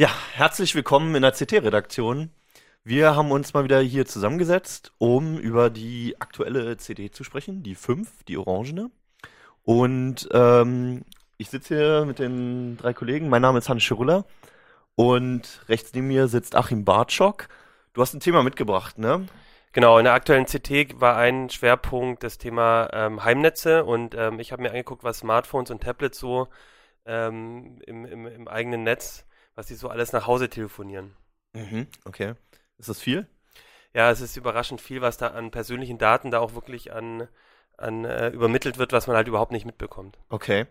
Ja, herzlich willkommen in der CT-Redaktion. Wir haben uns mal wieder hier zusammengesetzt, um über die aktuelle CD zu sprechen, die 5, die orangene. Und ähm, ich sitze hier mit den drei Kollegen. Mein Name ist Hans Schirulla und rechts neben mir sitzt Achim Bartschok. Du hast ein Thema mitgebracht, ne? Genau, in der aktuellen CT war ein Schwerpunkt das Thema ähm, Heimnetze und ähm, ich habe mir angeguckt, was Smartphones und Tablets so ähm, im, im, im eigenen Netz was die so alles nach Hause telefonieren. Mhm, okay. Ist das viel? Ja, es ist überraschend viel, was da an persönlichen Daten da auch wirklich an, an äh, übermittelt wird, was man halt überhaupt nicht mitbekommt. Okay.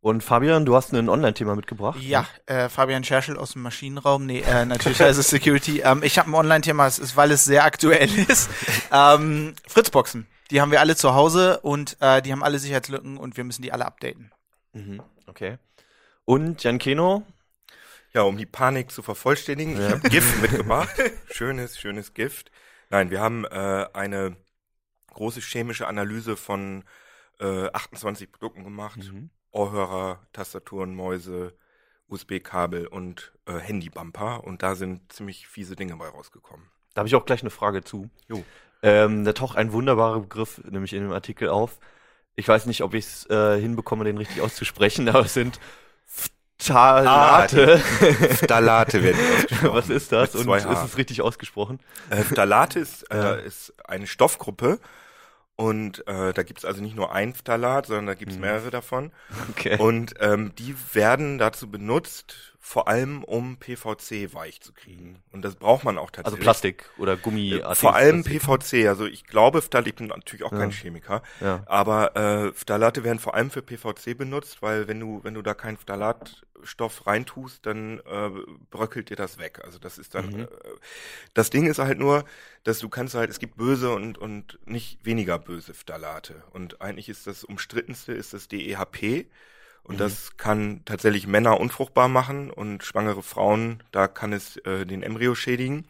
Und Fabian, du hast ein Online-Thema mitgebracht. Ja, äh, Fabian Scherschel aus dem Maschinenraum. Nee, äh, natürlich es Security. Ähm, ich habe ein Online-Thema, weil es sehr aktuell ist. Ähm, Fritzboxen. Die haben wir alle zu Hause und äh, die haben alle Sicherheitslücken und wir müssen die alle updaten. Mhm, okay. Und Jan Keno, ja, um die Panik zu vervollständigen, ja. ich habe Gift mitgebracht. Schönes, schönes Gift. Nein, wir haben äh, eine große chemische Analyse von äh, 28 Produkten gemacht. Mhm. Ohrhörer, Tastaturen, Mäuse, USB-Kabel und äh, Handybumper. Und da sind ziemlich fiese Dinge bei rausgekommen. Da habe ich auch gleich eine Frage zu. Jo. Ähm, da taucht ein wunderbarer Begriff nämlich in dem Artikel auf. Ich weiß nicht, ob ich es äh, hinbekomme, den richtig auszusprechen, aber es sind Phthalate. Phthalate werden ausgesprochen. Was ist das? Und ist es richtig ausgesprochen? Äh, Phthalate ist, äh, ist eine Stoffgruppe und äh, da gibt's also nicht nur ein Phthalat, sondern da gibt's mhm. mehrere davon. Okay. Und ähm, die werden dazu benutzt, vor allem um PVC weich zu kriegen. Und das braucht man auch tatsächlich. Also Plastik oder Gummi. Vor allem PVC. Also ich glaube, Phthalate, ich bin natürlich auch ja. kein Chemiker, ja. aber äh, Phthalate werden vor allem für PVC benutzt, weil wenn du wenn du da keinen Phthalatstoff reintust, dann äh, bröckelt dir das weg. Also das ist dann. Mhm. Äh, das Ding ist halt nur, dass du kannst halt, es gibt böse und und nicht weniger böse Phthalate. Und eigentlich ist das umstrittenste ist das DEHP. Und mhm. das kann tatsächlich Männer unfruchtbar machen und schwangere Frauen, da kann es äh, den Embryo schädigen.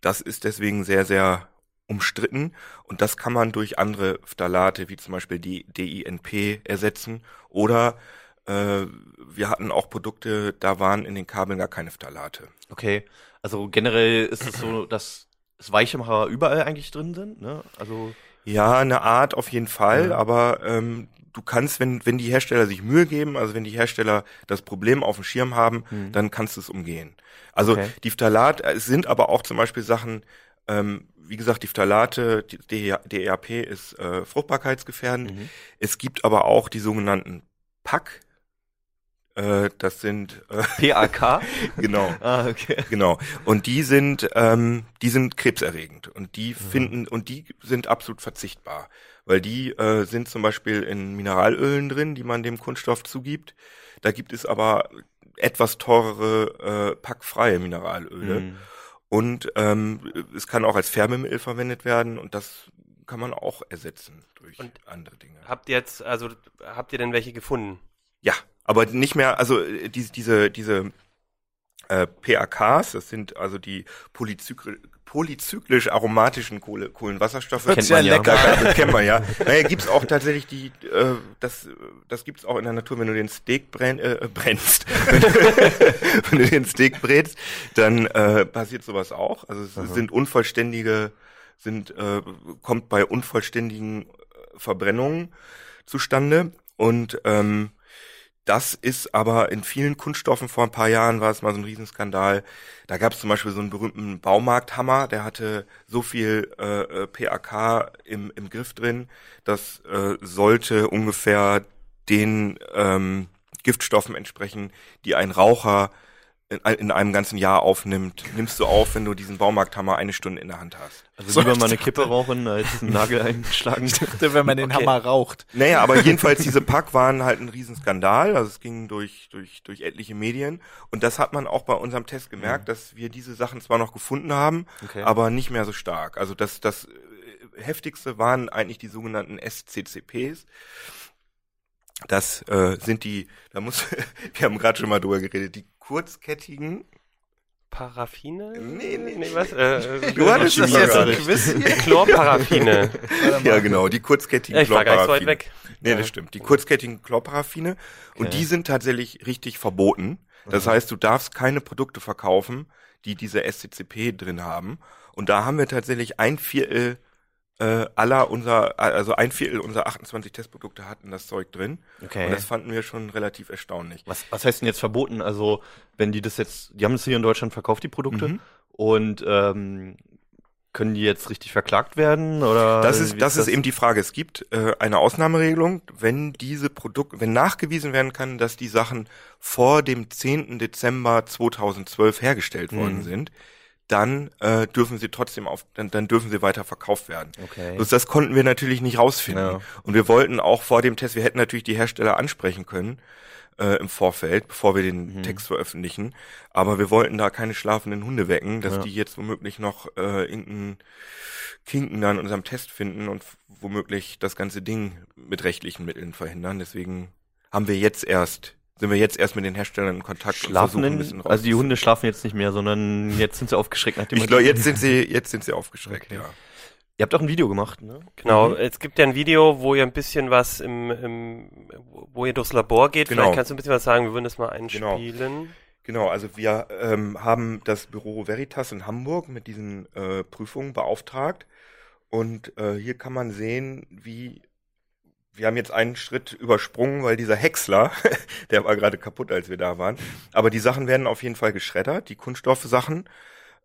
Das ist deswegen sehr, sehr umstritten und das kann man durch andere Phthalate wie zum Beispiel die DINP ersetzen oder äh, wir hatten auch Produkte, da waren in den Kabeln gar keine Phthalate. Okay, also generell ist es so, dass es Weichmacher überall eigentlich drin sind, ne? Also ja, eine Art auf jeden Fall, ja. aber ähm, du kannst, wenn, wenn die Hersteller sich Mühe geben, also wenn die Hersteller das Problem auf dem Schirm haben, mhm. dann kannst du es umgehen. Also okay. die Phthalat, äh, es sind aber auch zum Beispiel Sachen, ähm, wie gesagt, die Phthalate, die DEAP ist äh, fruchtbarkeitsgefährdend. Mhm. Es gibt aber auch die sogenannten PAC, äh, das sind äh, PAK. genau. ah, okay. Genau. Und die sind, ähm, die sind krebserregend und die mhm. finden und die sind absolut verzichtbar, weil die äh, sind zum Beispiel in Mineralölen drin, die man dem Kunststoff zugibt. Da gibt es aber etwas teurere äh, packfreie Mineralöle. Mhm. Und ähm, es kann auch als Färbemittel verwendet werden und das kann man auch ersetzen durch und andere Dinge. Habt ihr jetzt, also habt ihr denn welche gefunden? Ja, aber nicht mehr, also äh, diese, diese, diese äh, PAKs, das sind also die Polyzykl polyzyklisch aromatischen Kohle, Kohlenwasserstoffe. Kennt man ja lecker. Das kennt man ja. Naja, gibt's auch tatsächlich die, äh, das, das gibt's auch in der Natur, wenn du den Steak brenn, äh, brennst. wenn du den Steak brätst, dann äh, passiert sowas auch. Also es Aha. sind unvollständige, sind, äh, kommt bei unvollständigen Verbrennungen zustande. Und ähm, das ist aber in vielen Kunststoffen vor ein paar Jahren war es mal so ein Riesenskandal. Da gab es zum Beispiel so einen berühmten Baumarkthammer, der hatte so viel äh, äh PAK im, im Griff drin, das äh, sollte ungefähr den ähm, Giftstoffen entsprechen, die ein Raucher in, einem ganzen Jahr aufnimmt, nimmst du auf, wenn du diesen Baumarkthammer eine Stunde in der Hand hast. Also lieber mal eine Kippe rauchen, als einen Nagel einschlagen. Ich dachte, wenn man den okay. Hammer raucht. Naja, aber jedenfalls diese Pack waren halt ein Riesenskandal. Also es ging durch, durch, durch etliche Medien. Und das hat man auch bei unserem Test gemerkt, mhm. dass wir diese Sachen zwar noch gefunden haben, okay. aber nicht mehr so stark. Also das, das äh, heftigste waren eigentlich die sogenannten SCCPs. Das äh, sind die, da muss, wir haben gerade schon mal drüber geredet, die kurzkettigen Paraffine? Nee, nee, nee, was? Äh, du hattest das jetzt ein Quiz hier? Chlorparaffine. ja, genau, die kurzkettigen ja, ich war gar nicht so weit weg. Nee, das stimmt. Die kurzkettigen Chlorparaffine. Okay. Und die sind tatsächlich richtig verboten. Das heißt, du darfst keine Produkte verkaufen, die diese SCCP drin haben. Und da haben wir tatsächlich ein Viertel äh, aller unser, also ein Viertel unserer 28 Testprodukte hatten das Zeug drin. Okay. Und das fanden wir schon relativ erstaunlich. Was, was heißt denn jetzt verboten? Also, wenn die das jetzt, die haben es hier in Deutschland verkauft, die Produkte, Mhm. und ähm, können die jetzt richtig verklagt werden? Oder Das ist, das ist eben die Frage. Es gibt äh, eine Ausnahmeregelung, wenn diese Produkte, wenn nachgewiesen werden kann, dass die Sachen vor dem 10. Dezember 2012 hergestellt worden Mhm. sind, dann äh, dürfen sie trotzdem auf, dann, dann dürfen sie weiter verkauft werden. Okay. Bloß das konnten wir natürlich nicht rausfinden. Ja. Und wir wollten auch vor dem Test, wir hätten natürlich die Hersteller ansprechen können äh, im Vorfeld, bevor wir den Mhm. Text veröffentlichen. Aber wir wollten da keine schlafenden Hunde wecken, dass Ja. die jetzt womöglich noch äh, irgendeinen Kinken dann in unserem Test finden und womöglich das ganze Ding mit rechtlichen Mitteln verhindern. Deswegen haben wir jetzt erst, sind wir jetzt erst mit den Herstellern in Kontakt Schlafen und versuchen ein bisschen also die. Hunde schlafen jetzt nicht mehr, sondern jetzt sind sie aufgeschreckt, nachdem Ich glaube, jetzt sind sie, jetzt sind sie aufgeschreckt, Okay. ja. Ihr habt auch ein Video gemacht, ne? Genau, Mhm. es gibt ja ein Video, wo ihr ein bisschen was im, im wo ihr durchs Labor geht. Genau. Vielleicht kannst du ein bisschen was sagen, wir würden das mal einspielen. Genau, also wir ähm, haben das Büro Veritas in Hamburg mit diesen äh, Prüfungen beauftragt und äh, hier kann man sehen, wie wir haben jetzt einen Schritt übersprungen, weil dieser Häcksler, der war gerade kaputt, als wir da waren. Aber die Sachen werden auf jeden Fall geschreddert, die Kunststoffsachen.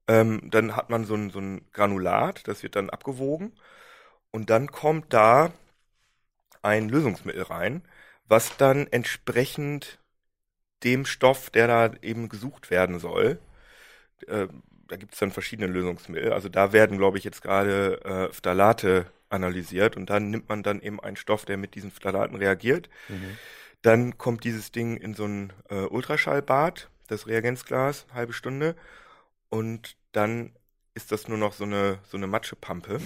Ähm, dann hat man so ein, so ein Granulat, das wird dann abgewogen. Und dann kommt da ein Lösungsmittel rein, was dann entsprechend dem Stoff, der da eben gesucht werden soll, äh, da gibt es dann verschiedene Lösungsmittel. Also da werden, glaube ich, jetzt gerade äh, Phthalate analysiert und dann nimmt man dann eben einen Stoff, der mit diesen Phthalaten reagiert. Dann kommt dieses Ding in so ein äh, Ultraschallbad, das Reagenzglas, halbe Stunde. Und dann ist das nur noch so eine, so eine Matschepampe.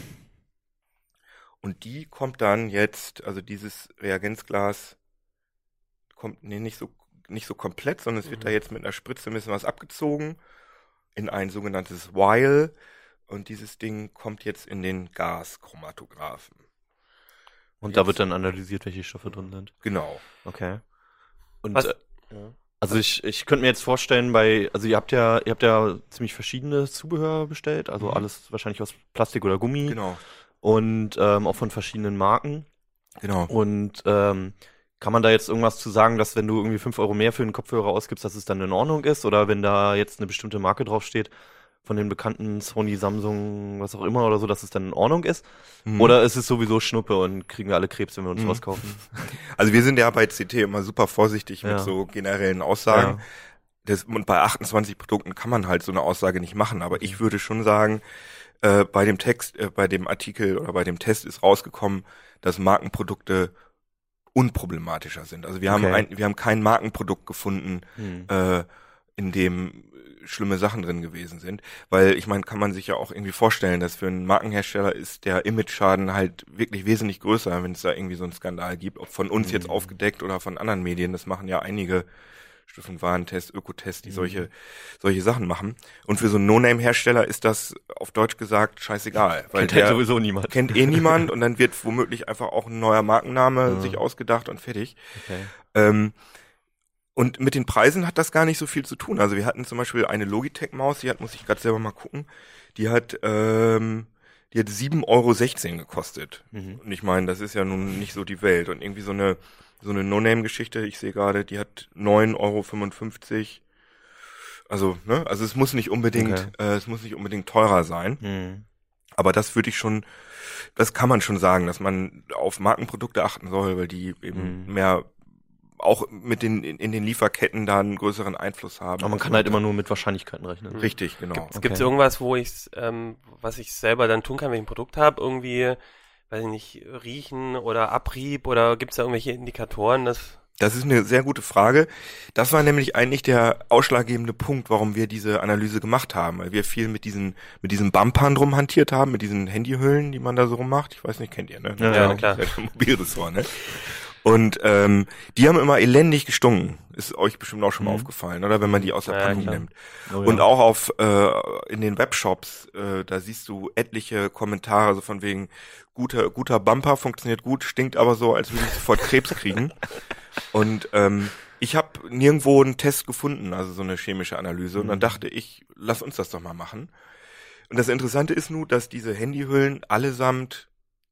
Und die kommt dann jetzt, also dieses Reagenzglas kommt, nee, nicht so, nicht so komplett, sondern es wird Mhm. da jetzt mit einer Spritze ein bisschen was abgezogen in ein sogenanntes Vial. Und dieses Ding kommt jetzt in den Gaschromatographen. Und da wird dann analysiert, welche Stoffe drin sind. Genau. Okay. Und Was- äh, also ich, ich könnte mir jetzt vorstellen, bei, also ihr habt ja, ihr habt ja ziemlich verschiedenes Zubehör bestellt, also Mhm. alles wahrscheinlich aus Plastik oder Gummi Genau. und ähm, auch von verschiedenen Marken. Genau. Und ähm, kann man da jetzt irgendwas zu sagen, dass wenn du irgendwie fünf Euro mehr für einen Kopfhörer ausgibst, dass es dann in Ordnung ist? Oder wenn da jetzt eine bestimmte Marke draufsteht, von den bekannten Sony, Samsung, was auch immer oder so, dass es dann in Ordnung ist? Mhm. Oder ist es sowieso Schnuppe und kriegen wir alle Krebs, wenn wir uns Mhm. was kaufen? Also wir sind ja bei CT immer super vorsichtig Ja. mit so generellen Aussagen. Das, und bei 28 Produkten kann man halt so eine Aussage nicht machen. Aber ich würde schon sagen, äh, bei dem Text, äh, bei dem Artikel oder bei dem Test ist rausgekommen, dass Markenprodukte unproblematischer sind. Also wir haben Okay. ein, wir haben kein Markenprodukt gefunden, Hm. äh, in dem schlimme Sachen drin gewesen sind. Weil ich meine, kann man sich ja auch irgendwie vorstellen, dass für einen Markenhersteller ist der Image-Schaden halt wirklich wesentlich größer, wenn es da irgendwie so einen Skandal gibt, ob von uns jetzt Mhm. aufgedeckt oder von anderen Medien. Das machen ja einige Stiftung Warentest, Ökotest, die Mhm. solche, solche Sachen machen. Und für so einen No-Name-Hersteller ist das auf Deutsch gesagt scheißegal. Weil Kennt halt der sowieso niemand. kennt eh niemand und dann wird womöglich einfach auch ein neuer Markenname Ja. sich ausgedacht und fertig. Okay. Ähm, und mit den Preisen hat das gar nicht so viel zu tun. Also wir hatten zum Beispiel eine Logitech-Maus, die hat, muss ich gerade selber mal gucken, die hat, ähm, die hat 7,16 Euro gekostet. Mhm. Und ich meine, das ist ja nun nicht so die Welt. Und irgendwie so eine, so eine No-Name-Geschichte, ich sehe gerade, die hat 9,55 Euro. Also, ne, also es muss nicht unbedingt, Okay. äh, es muss nicht unbedingt teurer sein. Hm. Aber das würde ich schon, das kann man schon sagen, dass man auf Markenprodukte achten soll, weil die eben Mhm. mehr auch mit den in, den Lieferketten da einen größeren Einfluss haben. Aber man kann halt immer nur mit Wahrscheinlichkeiten rechnen. richtig, genau. Es gibt Okay. irgendwas, wo ich ähm, was ich selber dann tun kann, wenn ich ein Produkt habe, irgendwie, weiß ich nicht, riechen oder Abrieb oder gibt es da irgendwelche Indikatoren, dass Das ist eine sehr gute Frage. Das war nämlich eigentlich der ausschlaggebende Punkt, warum wir diese Analyse gemacht haben, weil wir viel mit diesen mit diesen Bumpern drum hantiert haben, mit diesen Handyhüllen, die man da so rummacht. Ich weiß nicht, kennt ihr, ne? Ja, ja, klar. Das ist ja Mobilressort, ne? Und ähm, die haben immer elendig gestunken. Ist euch bestimmt auch schon mal Mhm. aufgefallen, oder? Wenn man die aus der Ja, Packung klar. nimmt. Oh, ja. Und auch auf äh, in den Webshops, äh, da siehst du etliche Kommentare, so von wegen guter guter Bumper funktioniert gut, stinkt aber so, als würde ich sofort Krebs kriegen. Und ähm, ich habe nirgendwo einen Test gefunden, also so eine chemische Analyse. Und dann Mhm. dachte ich, lass uns das doch mal machen. Und das Interessante ist nun, dass diese Handyhüllen allesamt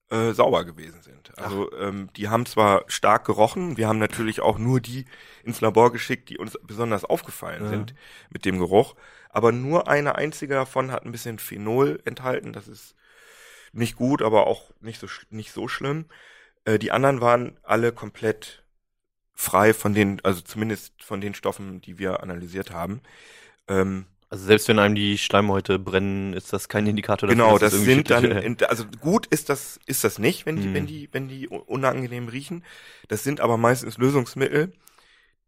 äh, sauber gewesen sind. Also ähm, die haben zwar stark gerochen, wir haben natürlich auch nur die ins Labor geschickt, die uns besonders aufgefallen Ja. sind mit dem Geruch. Aber nur eine einzige davon hat ein bisschen Phenol enthalten. Das ist nicht gut, aber auch nicht so nicht so schlimm. Äh, die anderen waren alle komplett frei von den, also zumindest von den Stoffen, die wir analysiert haben. Ähm, Also selbst wenn einem die Schleimhäute brennen, ist das kein Indikator genau, dass das irgendwie sind dann, in, also gut ist das, ist das nicht, wenn die, Mhm. wenn die, wenn die un- unangenehm riechen. Das sind aber meistens Lösungsmittel,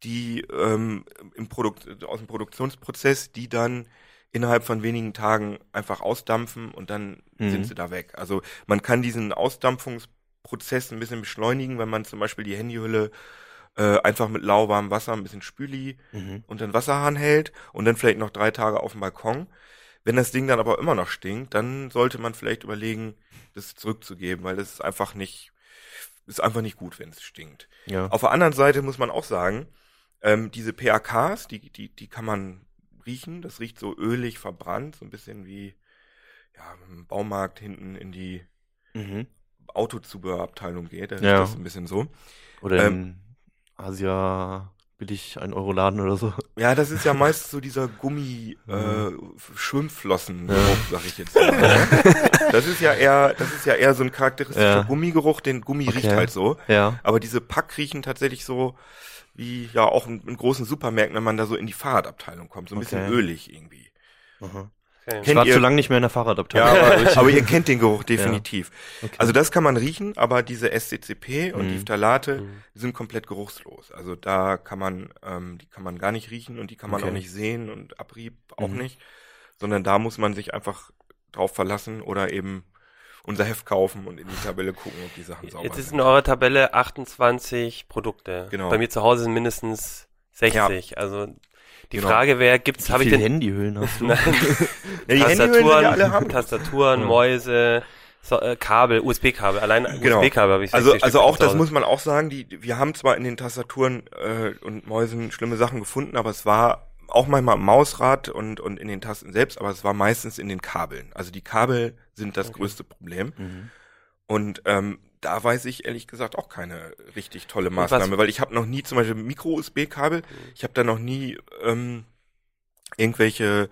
die ähm, im Produkt, aus dem Produktionsprozess, die dann innerhalb von wenigen Tagen einfach ausdampfen und dann Mhm. sind sie da weg. Also man kann diesen Ausdampfungsprozess ein bisschen beschleunigen, wenn man zum Beispiel die Handyhülle äh, einfach mit lauwarmem Wasser, ein bisschen Spüli Mhm. und den Wasserhahn hält und dann vielleicht noch drei Tage auf dem Balkon. Wenn das Ding dann aber immer noch stinkt, dann sollte man vielleicht überlegen, das zurückzugeben, weil das ist einfach nicht, ist einfach nicht gut, wenn es stinkt. Ja. Auf der anderen Seite muss man auch sagen, ähm, diese PAKs, die, die, die kann man riechen. Das riecht so ölig verbrannt, so ein bisschen wie ja, im Baumarkt hinten in die Mhm. Autozubehörabteilung geht. Da Ja. das ein bisschen so. Oder Ähm, Asia billig ein Euro Laden oder so. Ja, das ist ja meist so dieser Gummi äh, Schwimmflossen Ja. sag ich jetzt mal. ne? Das ist ja eher, das ist ja eher so ein charakteristischer Ja. Gummigeruch, den Gummi Okay. riecht halt so. Ja. Aber diese Pack riechen tatsächlich so wie ja auch in, in großen Supermärkten, wenn man da so in die Fahrradabteilung kommt, so ein bisschen Okay. ölig irgendwie. Aha. Okay. Ich Kennt war ihr- zu lange nicht mehr in der Fahrradabteilung. Ja, aber, aber ihr kennt den Geruch definitiv. Okay. Also das kann man riechen, aber diese SCCP und Mhm. die Phthalate Mhm. sind komplett geruchslos. Also da kann man, ähm, die kann man gar nicht riechen und die kann man Okay. auch nicht sehen und Abrieb auch Mhm. nicht, sondern da muss man sich einfach drauf verlassen oder eben unser Heft kaufen und in die Tabelle gucken, ob die Sachen sauber Jetzt ist sind. in eurer Tabelle 28 Produkte. Genau. Bei mir zu Hause sind mindestens 60. Also die Genau. Frage wäre, gibt's, habe ich denn Handyhüllen hast du? Ja, die Tastaturen, haben. Tastaturen, Ja. Mäuse, so, äh, Kabel, USB-Kabel. Allein Genau. USB-Kabel habe ich Also, 60 also Stück auch das muss man auch sagen, die, wir haben zwar in den Tastaturen äh, und Mäusen schlimme Sachen gefunden, aber es war auch manchmal im Mausrad und, und in den Tasten selbst, aber es war meistens in den Kabeln. Also die Kabel sind das Okay. größte Problem. Mhm. Und ähm, da weiß ich ehrlich gesagt auch keine richtig tolle Maßnahme, weil ich habe noch nie zum Beispiel Micro-USB-Kabel, ich habe da noch nie ähm, irgendwelche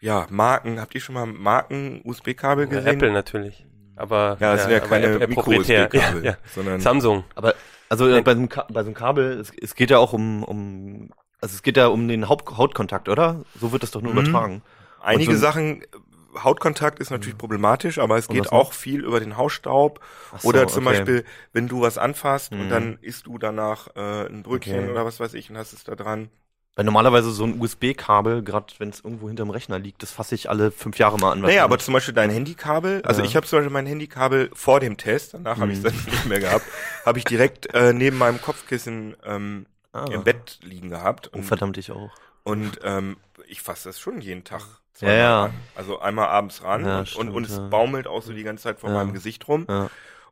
ja, Marken, habt ihr schon mal Marken-USB-Kabel Ja, gesehen? Apple natürlich. Aber Ja, das sind ja keine. Micro-USB-Kabel, Ja, ja. sondern Samsung. Aber also äh, bei so einem, bei so einem Kabel, es, es geht ja auch um, um, also es geht ja um den Haupt Hautkontakt, oder? So wird das doch nur Mhm. übertragen. Einige so Sachen, Hautkontakt ist natürlich problematisch, aber es Und geht auch viel über den Hausstaub. So, oder zum okay. Beispiel, wenn du was anfasst und Mhm. dann isst du danach äh, ein Brötchen Okay. oder was weiß ich und hast es da dran. Weil normalerweise so ein USB-Kabel, gerade wenn es irgendwo hinterm Rechner liegt, das fasse ich alle fünf Jahre mal an. Naja, aber zum Beispiel dein Handykabel, also Ja. ich habe zum Beispiel mein Handykabel vor dem Test, danach habe ich es Mhm. dann nicht mehr gehabt, habe ich direkt äh, neben meinem Kopfkissen ähm, ah, im Bett liegen gehabt. Oh, Und, verdammt, ich auch. und ähm, ich fasse das schon jeden Tag. Ja, ja. Also einmal abends ran Ja, und, stimmt, und, und es ja. baumelt auch so die ganze Zeit vor meinem Gesicht rum.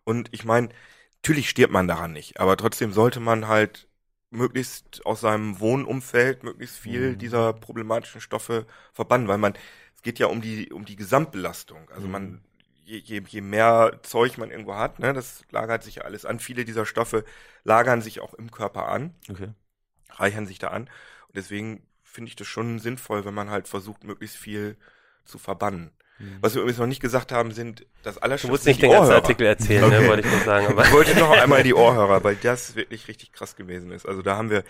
Und ich meine, natürlich stirbt man daran nicht, aber trotzdem sollte man halt möglichst aus seinem Wohnumfeld möglichst viel Mhm. dieser problematischen Stoffe verbannen, weil man, es geht ja um die, um die Gesamtbelastung. Also Mhm. man, je, je, je mehr Zeug man irgendwo hat, ne, das lagert sich ja alles an. Viele dieser Stoffe lagern sich auch im Körper an, Okay. reichern sich da an. Und deswegen finde ich das schon sinnvoll, wenn man halt versucht, möglichst viel zu verbannen. Mhm. Was wir übrigens noch nicht gesagt haben, sind das Du Allerschlimmste musst sind nicht den ganzen Ohrhörer. Artikel erzählen, Okay. ne, wollte ich nur sagen. Aber Ich wollte noch einmal die Ohrhörer, weil das wirklich richtig krass gewesen ist. Also da haben wir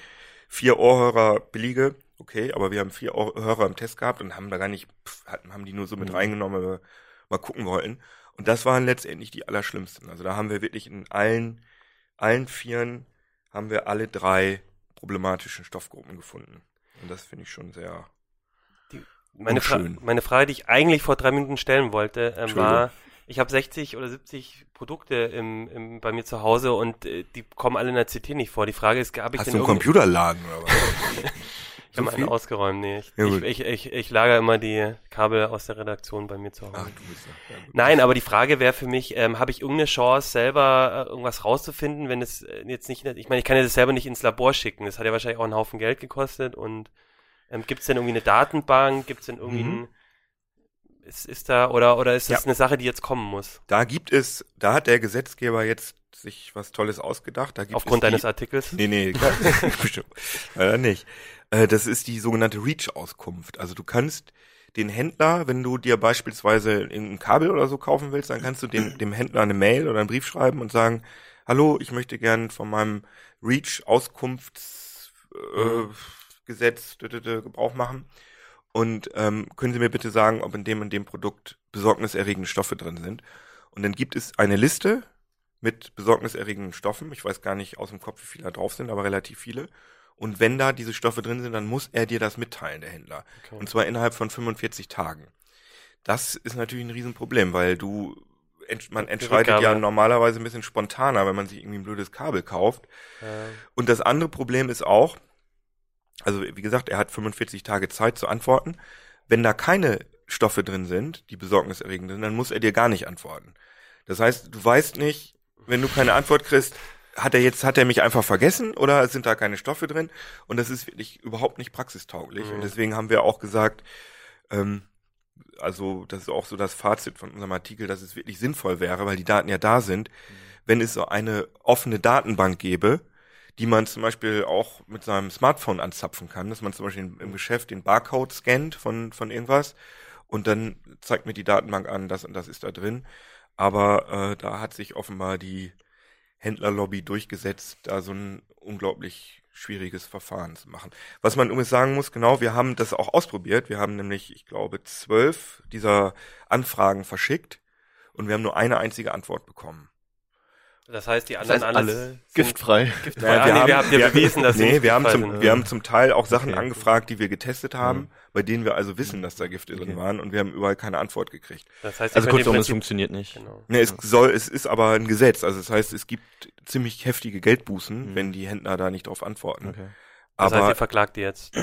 vier Ohrhörer billige, okay, aber wir haben vier Ohrhörer im Test gehabt und haben da gar nicht, pff, haben die nur so mit Mhm. reingenommen, weil wir mal gucken wollten. Und das waren letztendlich die allerschlimmsten. Also da haben wir wirklich in allen, allen Vieren haben wir alle drei problematischen Stoffgruppen gefunden. Und das finde ich schon sehr, meine, Fra Unschön. meine Frage, die ich eigentlich vor drei Minuten stellen wollte, Entschuldigung. war, ich habe 60 oder 70 Produkte im, im, bei mir zu Hause und äh, die kommen alle in der CT nicht vor. Die Frage ist, habe ich hast denn du einen Computerladen oder was? Ich habe So einen ausgeräumt, nee. Ich, Ja, ich, ich, ich, lager immer die Kabel aus der Redaktion bei mir zu Hause. Ach, du bist ja. ja. Nein, aber die Frage wäre für mich, ähm, habe ich irgendeine Chance, selber äh, irgendwas rauszufinden, wenn es äh, jetzt nicht, ich meine, ich kann ja das selber nicht ins Labor schicken. Das hat ja wahrscheinlich auch einen Haufen Geld gekostet und ähm, gibt es denn irgendwie eine Datenbank? Gibt es denn irgendwie Mhm. ein, ist, ist da, oder, oder ist das Ja. eine Sache, die jetzt kommen muss? Da gibt es, da hat der Gesetzgeber jetzt sich was Tolles ausgedacht. Aufgrund es die, deines Artikels? Nee, nee, bestimmt. Leider nicht. Äh, Das ist die sogenannte REACH-Auskunft. Also du kannst den Händler, wenn du dir beispielsweise irgendein Kabel oder so kaufen willst, dann kannst du dem, dem Händler eine Mail oder einen Brief schreiben und sagen, hallo, ich möchte gern von meinem REACH-Auskunftsgesetz äh, Gebrauch machen. Und ähm, können Sie mir bitte sagen, ob in dem und dem Produkt besorgniserregende Stoffe drin sind? Und dann gibt es eine Liste mit besorgniserregenden Stoffen. Ich weiß gar nicht aus dem Kopf, wie viele da drauf sind, aber relativ viele. Und wenn da diese Stoffe drin sind, dann muss er dir das mitteilen, der Händler. Okay. Und zwar innerhalb von 45 Tagen. Das ist natürlich ein Riesenproblem, weil du, man entscheidet ja normalerweise ein bisschen spontaner, wenn man sich irgendwie ein blödes Kabel kauft. Äh, Und das andere Problem ist auch, also wie gesagt, er hat 45 Tage Zeit zu antworten. Wenn da keine Stoffe drin sind, die besorgniserregend sind, dann muss er dir gar nicht antworten. Das heißt, du weißt nicht, wenn du keine Antwort kriegst, hat er jetzt, hat er mich einfach vergessen oder sind da keine Stoffe drin? Und das ist wirklich überhaupt nicht praxistauglich. Mhm. Und deswegen haben wir auch gesagt, ähm, also das ist auch so das Fazit von unserem Artikel, dass es wirklich sinnvoll wäre, weil die Daten ja da sind, wenn es so eine offene Datenbank gäbe, die man zum Beispiel auch mit seinem Smartphone anzapfen kann, dass man zum Beispiel im Geschäft den Barcode scannt von, von irgendwas und dann zeigt mir die Datenbank an, das und das ist da drin. Aber äh, da hat sich offenbar die Händlerlobby durchgesetzt, da so ein unglaublich schwieriges Verfahren zu machen. Was man übrigens sagen muss, genau, wir haben das auch ausprobiert. Wir haben nämlich, ich glaube, zwölf dieser Anfragen verschickt und wir haben nur eine einzige Antwort bekommen. Das heißt, die Das anderen heißt, alles alle sind giftfrei. giftfrei. Ah, nee, wir haben ja bewiesen, dass sie nee, nicht wir haben zum, sind. wir haben zum Teil auch Sachen Okay. angefragt, die wir getestet haben, Mhm. bei denen wir also wissen, dass da Gifte drin Okay. waren und wir haben überall keine Antwort gekriegt. Das heißt, Also kurzum, es funktioniert nicht. Genau. Ne, es soll, es ist aber ein Gesetz, also das heißt, es gibt ziemlich heftige Geldbußen, Mhm. wenn die Händler da nicht drauf antworten. Okay. Das heißt, Aber ihr verklagt die jetzt.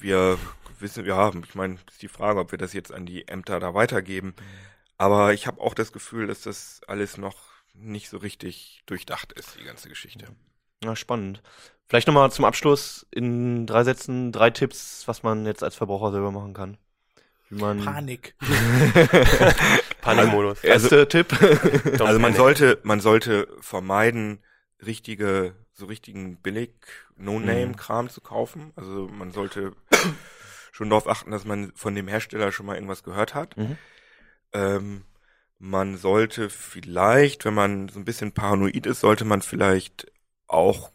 wir wissen, ja, ich meine, ist die Frage, ob wir das jetzt an die Ämter da weitergeben. Aber ich habe auch das Gefühl, dass das alles noch nicht so richtig durchdacht ist, die ganze Geschichte. Ja, spannend. Vielleicht nochmal zum Abschluss in drei Sätzen, drei Tipps, was man jetzt als Verbraucher selber machen kann. Wie man Panik. Panikmodus. Erster Tipp. Don't Also man sollte, man sollte vermeiden, richtige, so richtigen billig No-Name-Kram zu kaufen. Also man sollte schon darauf achten, dass man von dem Hersteller schon mal irgendwas gehört hat. Mhm. Ähm, man sollte vielleicht, wenn man so ein bisschen paranoid ist, sollte man vielleicht auch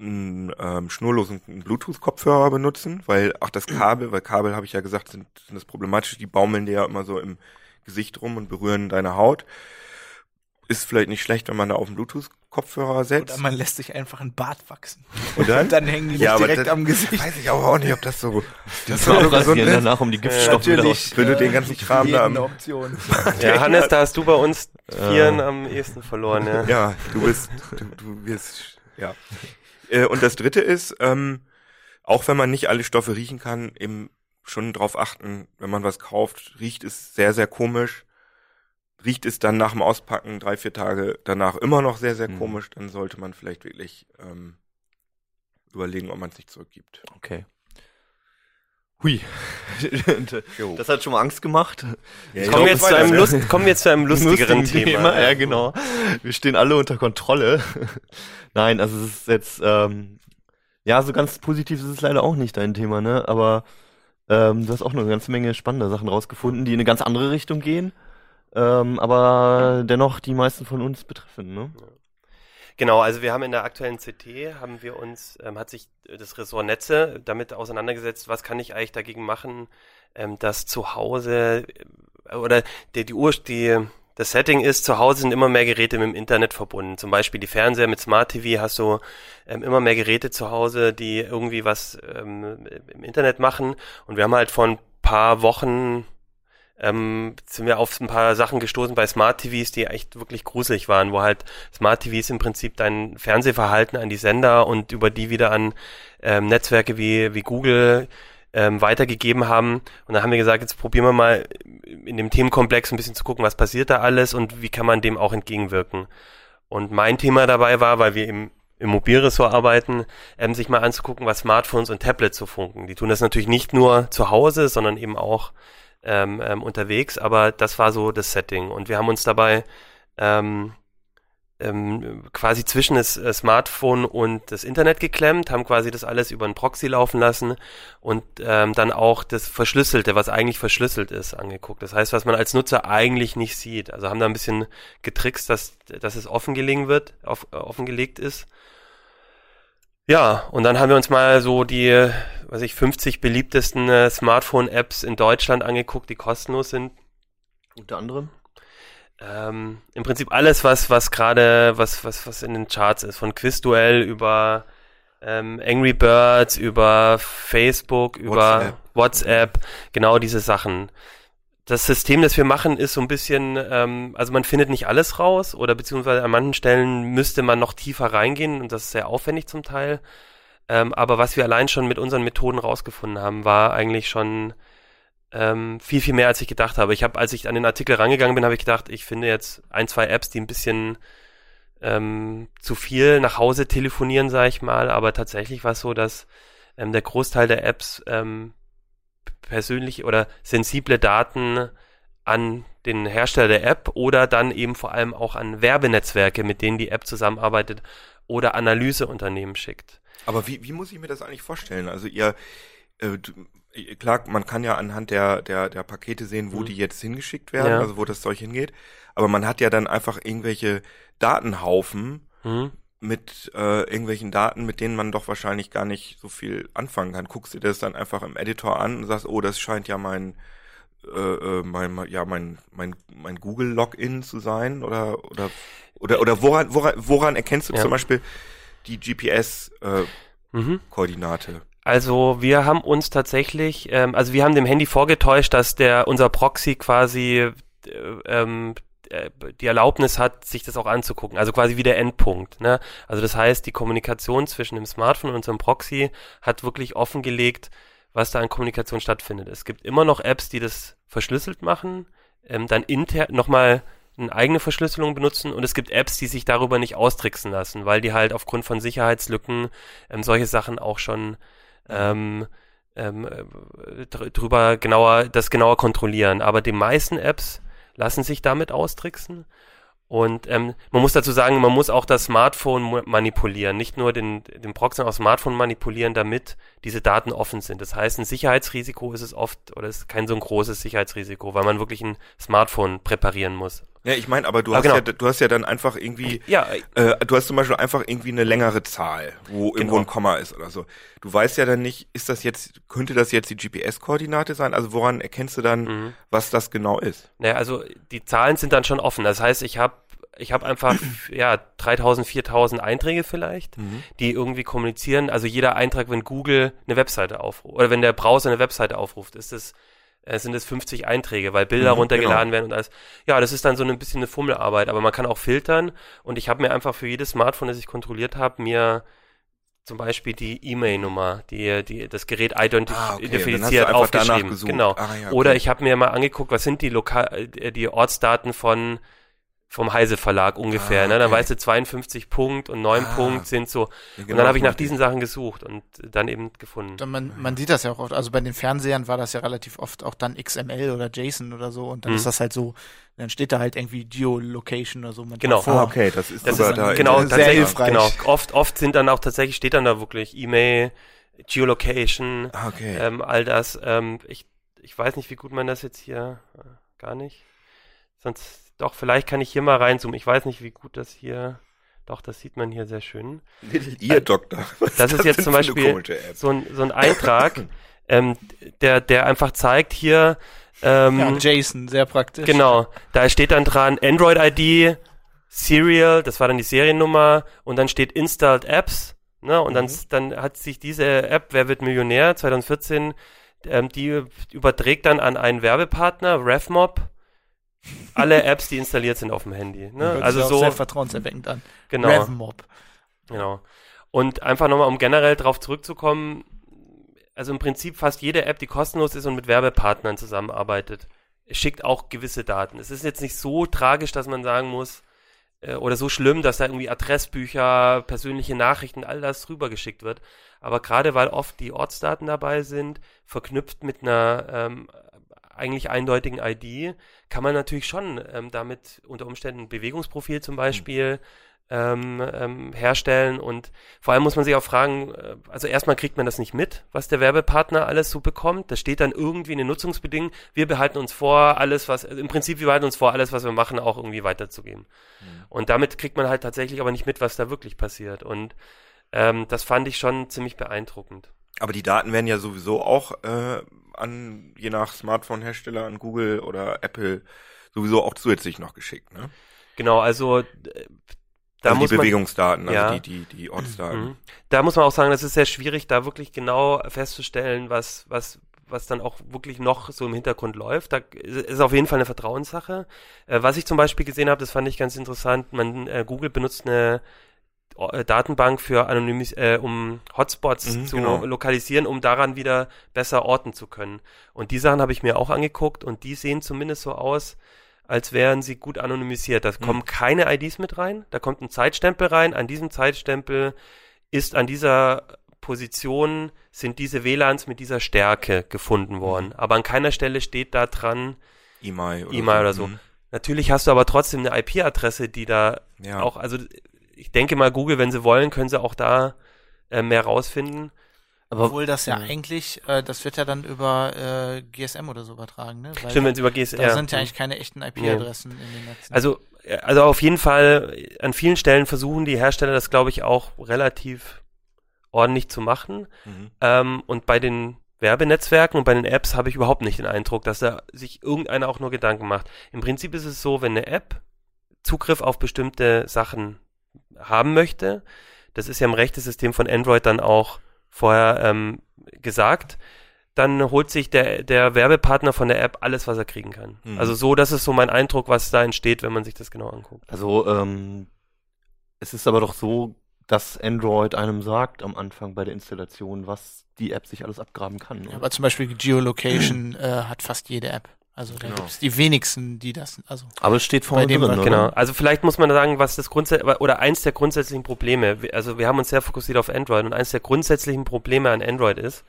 einen ähm, schnurlosen Bluetooth-Kopfhörer benutzen, weil auch das Kabel, weil Kabel, habe ich ja gesagt, sind, sind das problematisch, die baumeln dir ja immer so im Gesicht rum und berühren deine Haut. Ist vielleicht nicht schlecht, wenn man da auf einen Bluetooth-Kopfhörer setzt. Oder man lässt sich einfach ein Bart wachsen. Und dann? Dann hängen die Ja, direkt das- am Gesicht. Weiß ich aber auch nicht, ob das so, das So so gesund ist. danach, um die Giftstoffe wieder Natürlich. Wenn du den ganzen Kram da am, Option. Ja, Hannes, da hast du bei uns Vieren am ehesten verloren, ja. Ja, du bist, du, du wirst, ja. Äh, und das dritte ist, ähm, auch wenn man nicht alle Stoffe riechen kann, eben schon drauf achten, wenn man was kauft, riecht es sehr, sehr komisch. Riecht es dann nach dem Auspacken drei, vier Tage danach immer noch sehr, sehr Mhm. komisch, dann sollte man vielleicht wirklich ähm, überlegen, ob man es nicht zurückgibt. Okay. Hui. Jo. Das hat schon mal Angst gemacht. Ja, Kommen wir, ich jetzt zu einem Lust, kommen wir jetzt zu einem lustigeren Lustigen Thema. Ja, genau. Wir stehen alle unter Kontrolle. Nein, also es ist jetzt, ähm, ja, so ganz positiv ist es leider auch nicht dein Thema, ne? Aber ähm, du hast auch eine ganze Menge spannender Sachen rausgefunden, die in eine ganz andere Richtung gehen. Ähm, aber dennoch die meisten von uns betreffen, ne? Genau, also wir haben in der aktuellen CT, haben wir uns, ähm, hat sich das Ressort Netze damit auseinandergesetzt, was kann ich eigentlich dagegen machen, ähm, dass zu Hause äh, oder die, die Ur, die, das Setting ist, zu Hause sind immer mehr Geräte mit dem Internet verbunden. Zum Beispiel die Fernseher mit Smart TV hast du ähm, immer mehr Geräte zu Hause, die irgendwie was ähm, im Internet machen. Und wir haben halt vor ein paar Wochen ähm, sind wir auf ein paar Sachen gestoßen bei Smart TVs, die echt wirklich gruselig waren, wo halt Smart TVs im Prinzip dein Fernsehverhalten an die Sender und über die wieder an ähm, Netzwerke wie, wie Google ähm, weitergegeben haben. Und dann haben wir gesagt, jetzt probieren wir mal in dem Themenkomplex ein bisschen zu gucken, was passiert da alles und wie kann man dem auch entgegenwirken. Und mein Thema dabei war, weil wir im, im Mobilressort arbeiten, ähm, sich mal anzugucken, was Smartphones und Tablets so funken. Die tun das natürlich nicht nur zu Hause, sondern eben auch ähm, ähm, unterwegs, aber das war so das Setting. Und wir haben uns dabei ähm, ähm, quasi zwischen das äh, Smartphone und das Internet geklemmt, haben quasi das alles über einen Proxy laufen lassen und ähm, dann auch das Verschlüsselte, was eigentlich verschlüsselt ist, angeguckt. Das heißt, was man als Nutzer eigentlich nicht sieht. Also haben da ein bisschen getrickst, dass, dass es offengelegen wird, auf, äh, offengelegt ist. Ja, und dann haben wir uns mal so die, was ich, 50 beliebtesten äh, Smartphone-Apps in Deutschland angeguckt, die kostenlos sind. Unter anderem? Ähm, Im Prinzip alles, was, was gerade, was, was, was in den Charts ist, von Quizduell über ähm, Angry Birds, über Facebook, über WhatsApp. WhatsApp, genau diese Sachen. Das System, das wir machen, ist so ein bisschen, ähm, also man findet nicht alles raus oder beziehungsweise an manchen Stellen müsste man noch tiefer reingehen und das ist sehr aufwendig zum Teil. Ähm, aber was wir allein schon mit unseren Methoden rausgefunden haben, war eigentlich schon ähm, viel, viel mehr, als ich gedacht habe. Ich habe, als ich an den Artikel rangegangen bin, habe ich gedacht, ich finde jetzt ein, zwei Apps, die ein bisschen ähm, zu viel nach Hause telefonieren, sage ich mal, aber tatsächlich war es so, dass ähm, der Großteil der Apps ähm, persönlich oder sensible Daten an den Hersteller der App oder dann eben vor allem auch an Werbenetzwerke, mit denen die App zusammenarbeitet oder Analyseunternehmen schickt. Aber wie, wie muss ich mir das eigentlich vorstellen? Also ihr, äh, klar, man kann ja anhand der, der, der Pakete sehen, wo mhm. die jetzt hingeschickt werden, ja. also wo das Zeug hingeht. Aber man hat ja dann einfach irgendwelche Datenhaufen mhm. mit äh, irgendwelchen Daten, mit denen man doch wahrscheinlich gar nicht so viel anfangen kann. Guckst du dir das dann einfach im Editor an und sagst, oh, das scheint ja mein äh, äh mein ja mein mein mein Google Login zu sein oder oder oder oder woran woran woran erkennst du ja. zum Beispiel die GPS äh, mhm. Also wir haben uns tatsächlich, ähm, also wir haben dem Handy vorgetäuscht, dass der unser Proxy quasi äh, ähm, äh, die Erlaubnis hat, sich das auch anzugucken. Also quasi wie der Endpunkt. Ne? Also das heißt, die Kommunikation zwischen dem Smartphone und unserem Proxy hat wirklich offengelegt, was da an Kommunikation stattfindet. Es gibt immer noch Apps, die das verschlüsselt machen, ähm, dann intern nochmal eine eigene Verschlüsselung benutzen und es gibt Apps, die sich darüber nicht austricksen lassen, weil die halt aufgrund von Sicherheitslücken ähm, solche Sachen auch schon ähm, ähm, äh, drüber genauer, das genauer kontrollieren. Aber die meisten Apps lassen sich damit austricksen. Und ähm, man muss dazu sagen, man muss auch das Smartphone manipulieren, nicht nur den, den Proxy aus Smartphone manipulieren, damit diese Daten offen sind. Das heißt, ein Sicherheitsrisiko ist es oft, oder ist kein so ein großes Sicherheitsrisiko, weil man wirklich ein Smartphone präparieren muss. Ja, ich meine, aber du ah, hast genau. ja, du hast ja dann einfach irgendwie, ja, äh, du hast zum Beispiel einfach irgendwie eine längere Zahl, wo genau. irgendwo ein Komma ist oder so. Du weißt ja dann nicht, ist das jetzt, könnte das jetzt die GPS-Koordinate sein? Also woran erkennst du dann, mhm. was das genau ist? Naja, also die Zahlen sind dann schon offen. Das heißt, ich habe ich habe einfach ja 3000, 4000 Einträge vielleicht, mhm. die irgendwie kommunizieren. Also jeder Eintrag, wenn Google eine Webseite aufruft oder wenn der Browser eine Webseite aufruft, ist es äh, sind es 50 Einträge, weil Bilder mhm, runtergeladen genau. werden und alles. Ja, das ist dann so ein bisschen eine Fummelarbeit, aber man kann auch filtern und ich habe mir einfach für jedes Smartphone, das ich kontrolliert habe, mir zum Beispiel die E-Mail-Nummer, die, die das Gerät identifiziert, ah, okay. aufgeschrieben. Genau. Ah, ja, okay. Oder ich habe mir mal angeguckt, was sind die Lokal äh, die Ortsdaten von vom Heise Verlag ungefähr. Ah, okay. ne? Dann weißt du 52 Punkt und 9 ah, Punkt sind so. Ja, genau, und dann habe ich nach diesen Sachen gesucht und dann eben gefunden. Man, man sieht das ja auch oft. Also bei den Fernsehern war das ja relativ oft auch dann XML oder JSON oder so und dann mhm. ist das halt so, dann steht da halt irgendwie Geolocation oder so. Genau. Ah, okay, das ist, das ist da genau, sehr hilfreich. Genau. Oft, oft sind dann auch tatsächlich steht dann da wirklich E-Mail, Geolocation, ah, okay. ähm, all das. Ähm, ich, ich weiß nicht, wie gut man das jetzt hier äh, gar nicht. Sonst doch, vielleicht kann ich hier mal reinzoomen. Ich weiß nicht, wie gut das hier. Doch, das sieht man hier sehr schön. Ihr äh, Doktor. Was das ist das jetzt zum Beispiel so ein, so ein Eintrag, ähm, der, der einfach zeigt hier. Ähm, ja, Jason, sehr praktisch. Genau. Da steht dann dran Android ID, Serial, das war dann die Seriennummer, und dann steht Installed Apps. Ne, und mhm. dann, dann hat sich diese App, Wer wird Millionär, 2014 ähm, die überträgt dann an einen Werbepartner, RevMob, alle Apps, die installiert sind auf dem Handy. Ne? Also so, sehr vertrauenserweckend an. genau. Revmob. Genau. Und einfach nochmal, um generell darauf zurückzukommen, also im Prinzip fast jede App, die kostenlos ist und mit Werbepartnern zusammenarbeitet, schickt auch gewisse Daten. Es ist jetzt nicht so tragisch, dass man sagen muss, äh, oder so schlimm, dass da irgendwie Adressbücher, persönliche Nachrichten, all das rübergeschickt wird. Aber gerade weil oft die Ortsdaten dabei sind, verknüpft mit einer ähm, eigentlich eindeutigen ID, kann man natürlich schon ähm, damit unter Umständen ein Bewegungsprofil zum Beispiel ähm, ähm, herstellen und vor allem muss man sich auch fragen, äh, also erstmal kriegt man das nicht mit, was der Werbepartner alles so bekommt. Das steht dann irgendwie in den Nutzungsbedingungen. Wir behalten uns vor, alles was, also im Prinzip wir behalten uns vor, alles was wir machen, auch irgendwie weiterzugeben. Und damit kriegt man halt tatsächlich aber nicht mit, was da wirklich passiert. Und ähm, das fand ich schon ziemlich beeindruckend. Aber die Daten werden ja sowieso auch äh, an, je nach Smartphone-Hersteller, an Google oder Apple sowieso auch zusätzlich noch geschickt, ne? Genau, also äh, da also muss die man Bewegungsdaten, also Ja. die, die, die Ortsdaten. Mhm. Da muss man auch sagen, das ist sehr schwierig, da wirklich genau festzustellen, was, was, was dann auch wirklich noch so im Hintergrund läuft. Da ist auf jeden Fall eine Vertrauenssache. Äh, was ich zum Beispiel gesehen habe, das fand ich ganz interessant, man, äh, Google benutzt eine Datenbank für anonymis, äh, um Hotspots Mhm, zu genau. lokalisieren, um daran wieder besser orten zu können. Und die Sachen habe ich mir auch angeguckt und die sehen zumindest so aus, als wären sie gut anonymisiert. Da kommen keine IDs mit rein, da kommt ein Zeitstempel rein. An diesem Zeitstempel ist an dieser Position sind diese WLANs mit dieser Stärke gefunden worden. Aber an keiner Stelle steht da dran E-Mail oder E-Mail oder so. Mhm. Natürlich hast du aber trotzdem eine IP-Adresse, die da Ja. auch, also ich denke mal, Google, wenn sie wollen, können sie auch da äh, mehr rausfinden. Aber Obwohl das ja Mhm. eigentlich, äh, das wird ja dann über äh, GSM oder so übertragen, ne? Weil Stimmt, wenn sie über GSR. da sind ja eigentlich keine echten IP-Adressen in den Netzen. Also, äh, also auf jeden Fall, an vielen Stellen versuchen die Hersteller das, glaube ich, auch relativ ordentlich zu machen. Mhm. Ähm, und bei den Werbenetzwerken und bei den Apps habe ich überhaupt nicht den Eindruck, dass da sich irgendeiner auch nur Gedanken macht. Im Prinzip ist es so, wenn eine App Zugriff auf bestimmte Sachen haben möchte, das ist ja im Rechtesystem von Android dann auch vorher ähm, gesagt, dann holt sich der, der Werbepartner von der App alles, was er kriegen kann. Mhm. Also so, das ist so mein Eindruck, was da entsteht, wenn man sich das genau anguckt. Also, ähm, es ist aber doch so, dass Android einem sagt am Anfang bei der Installation, was die App sich alles abgraben kann. Ja, oder? aber zum Beispiel Geolocation äh, hat fast jede App. Also da Genau. gibt's die wenigsten, die das, also Aber es steht vorne drin, oder? Genau. Also vielleicht muss man sagen, was das grundsätzlich oder eins der grundsätzlichen Probleme, wir- also wir haben uns sehr fokussiert auf Android und eins der grundsätzlichen Probleme an Android ist,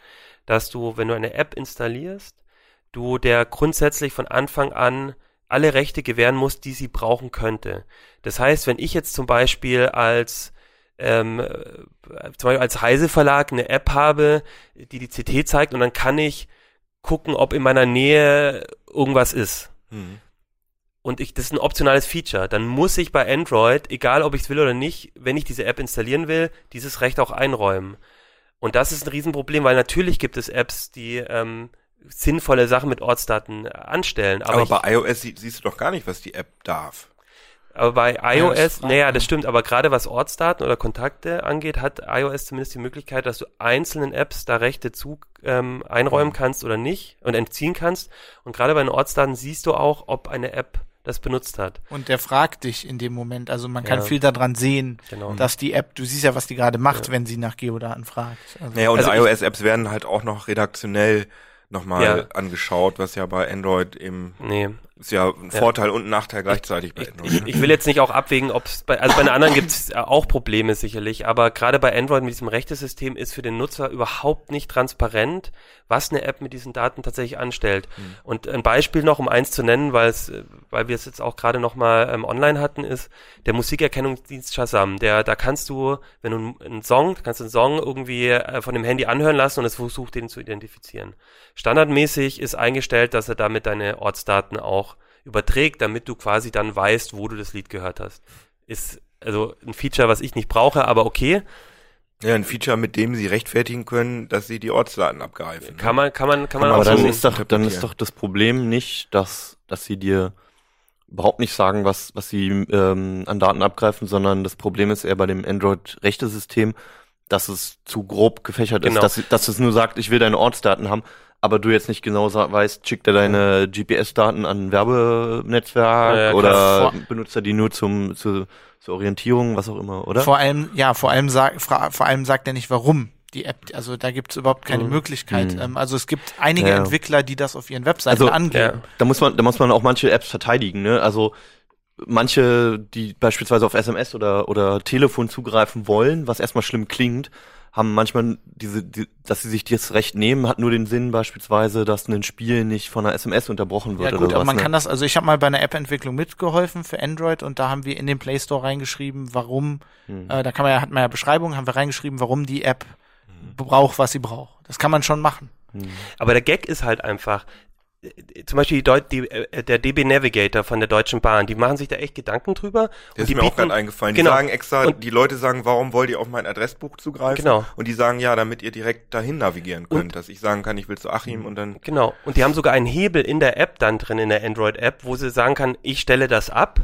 dass du, wenn du eine App installierst, du der grundsätzlich von Anfang an alle Rechte gewähren musst, die sie brauchen könnte. Das heißt, wenn ich jetzt zum Beispiel als ähm, äh, zum Beispiel als Heise Verlag eine App habe, die die CT zeigt und dann kann ich gucken, ob in meiner Nähe irgendwas ist Mhm. und ich, das ist ein optionales Feature, dann muss ich bei Android, egal ob ich es will oder nicht, wenn ich diese App installieren will, dieses Recht auch einräumen. Und das ist ein Riesenproblem, weil natürlich gibt es Apps, die ähm, sinnvolle Sachen mit Ortsdaten anstellen. Aber, Aber, ich, bei iOS sie, siehst du doch gar nicht, was die App darf. Aber bei iOS, naja, das stimmt, aber gerade was Ortsdaten oder Kontakte angeht, hat iOS zumindest die Möglichkeit, dass du einzelnen Apps da Rechte zu ähm, einräumen kannst oder nicht und entziehen kannst. Und gerade bei den Ortsdaten siehst du auch, ob eine App das benutzt hat. und der fragt dich in dem Moment. Also man kann Ja. viel daran sehen, Genau. dass die App, du siehst ja, was die gerade macht, wenn sie nach Geodaten fragt. Also, Naja, und Also iOS-Apps werden halt auch noch redaktionell nochmal Ja. angeschaut, was ja bei Android eben Nee, ist ja ein Vorteil und ein Nachteil gleichzeitig bei Android. ich, ne? ich will jetzt nicht auch abwägen, ob es bei, also bei den anderen gibt es auch Probleme sicherlich, aber gerade bei Android mit diesem Rechtesystem ist für den Nutzer überhaupt nicht transparent, was eine App mit diesen Daten tatsächlich anstellt. Und ein Beispiel noch, um eins zu nennen, weil es, weil wir es jetzt auch gerade noch mal ähm, online hatten, ist der Musikerkennungsdienst Shazam. Der, da kannst du, wenn du einen Song, kannst du einen Song irgendwie äh, von dem Handy anhören lassen und es versucht, den zu identifizieren. Standardmäßig ist eingestellt, dass er damit deine Ortsdaten auch überträgt, damit du quasi dann weißt, wo du das Lied gehört hast. Ist also ein Feature, was ich nicht brauche, aber okay. Ja, ein Feature, mit dem sie rechtfertigen können, dass sie die Ortsdaten abgreifen. Kann man, kann man, kann man man auch Aber dann so. ist doch, dann ist doch das Problem nicht, dass, dass sie dir überhaupt nicht sagen, was, was sie ähm, an Daten abgreifen, sondern das Problem ist eher bei dem Android-Rechtesystem, dass es zu grob gefächert Genau. ist, dass, dass es nur sagt, ich will deine Ortsdaten haben, aber du jetzt nicht genau weißt, schickt er deine GPS-Daten an ein Werbenetzwerk Ja, oder benutzt er die nur zum zu, zur Orientierung, was auch immer, oder? Vor allem, ja, vor allem, sag, vor allem sagt er nicht, warum die App, also da gibt es überhaupt keine Mhm. Möglichkeit. Mhm. Ähm, also es gibt einige Ja. Entwickler, die das auf ihren Webseiten Also, angeben. da muss man, da muss man auch manche Apps verteidigen, ne? Also manche, die beispielsweise auf SMS oder oder Telefon zugreifen wollen, was erstmal schlimm klingt, haben manchmal diese, die, dass sie sich das Recht nehmen, hat nur den Sinn beispielsweise, dass ein Spiel nicht von einer SMS unterbrochen wird Ja oder gut, aber sowas, man ne? kann das, also ich habe mal bei einer App-Entwicklung mitgeholfen für Android und da haben wir in den Play Store reingeschrieben, warum, Hm. äh, da kann man ja, hat man ja Beschreibung, haben wir reingeschrieben, warum die App braucht, was sie braucht. Das kann man schon machen. Aber der Gag ist halt einfach, zum Beispiel die Deut die, äh, der DB Navigator von der Deutschen Bahn, die machen sich da echt Gedanken drüber. Und ist die mir auch bieten- gerade eingefallen. Genau. Die sagen extra, Und- die Leute sagen, warum wollt ihr auf mein Adressbuch zugreifen? Genau. Und die sagen, ja, damit ihr direkt dahin navigieren Und- könnt. dass ich sagen kann, ich will zu Achim und dann. Genau. Und die haben sogar einen Hebel in der App dann drin, in der Android-App, wo sie sagen kann, ich stelle das ab.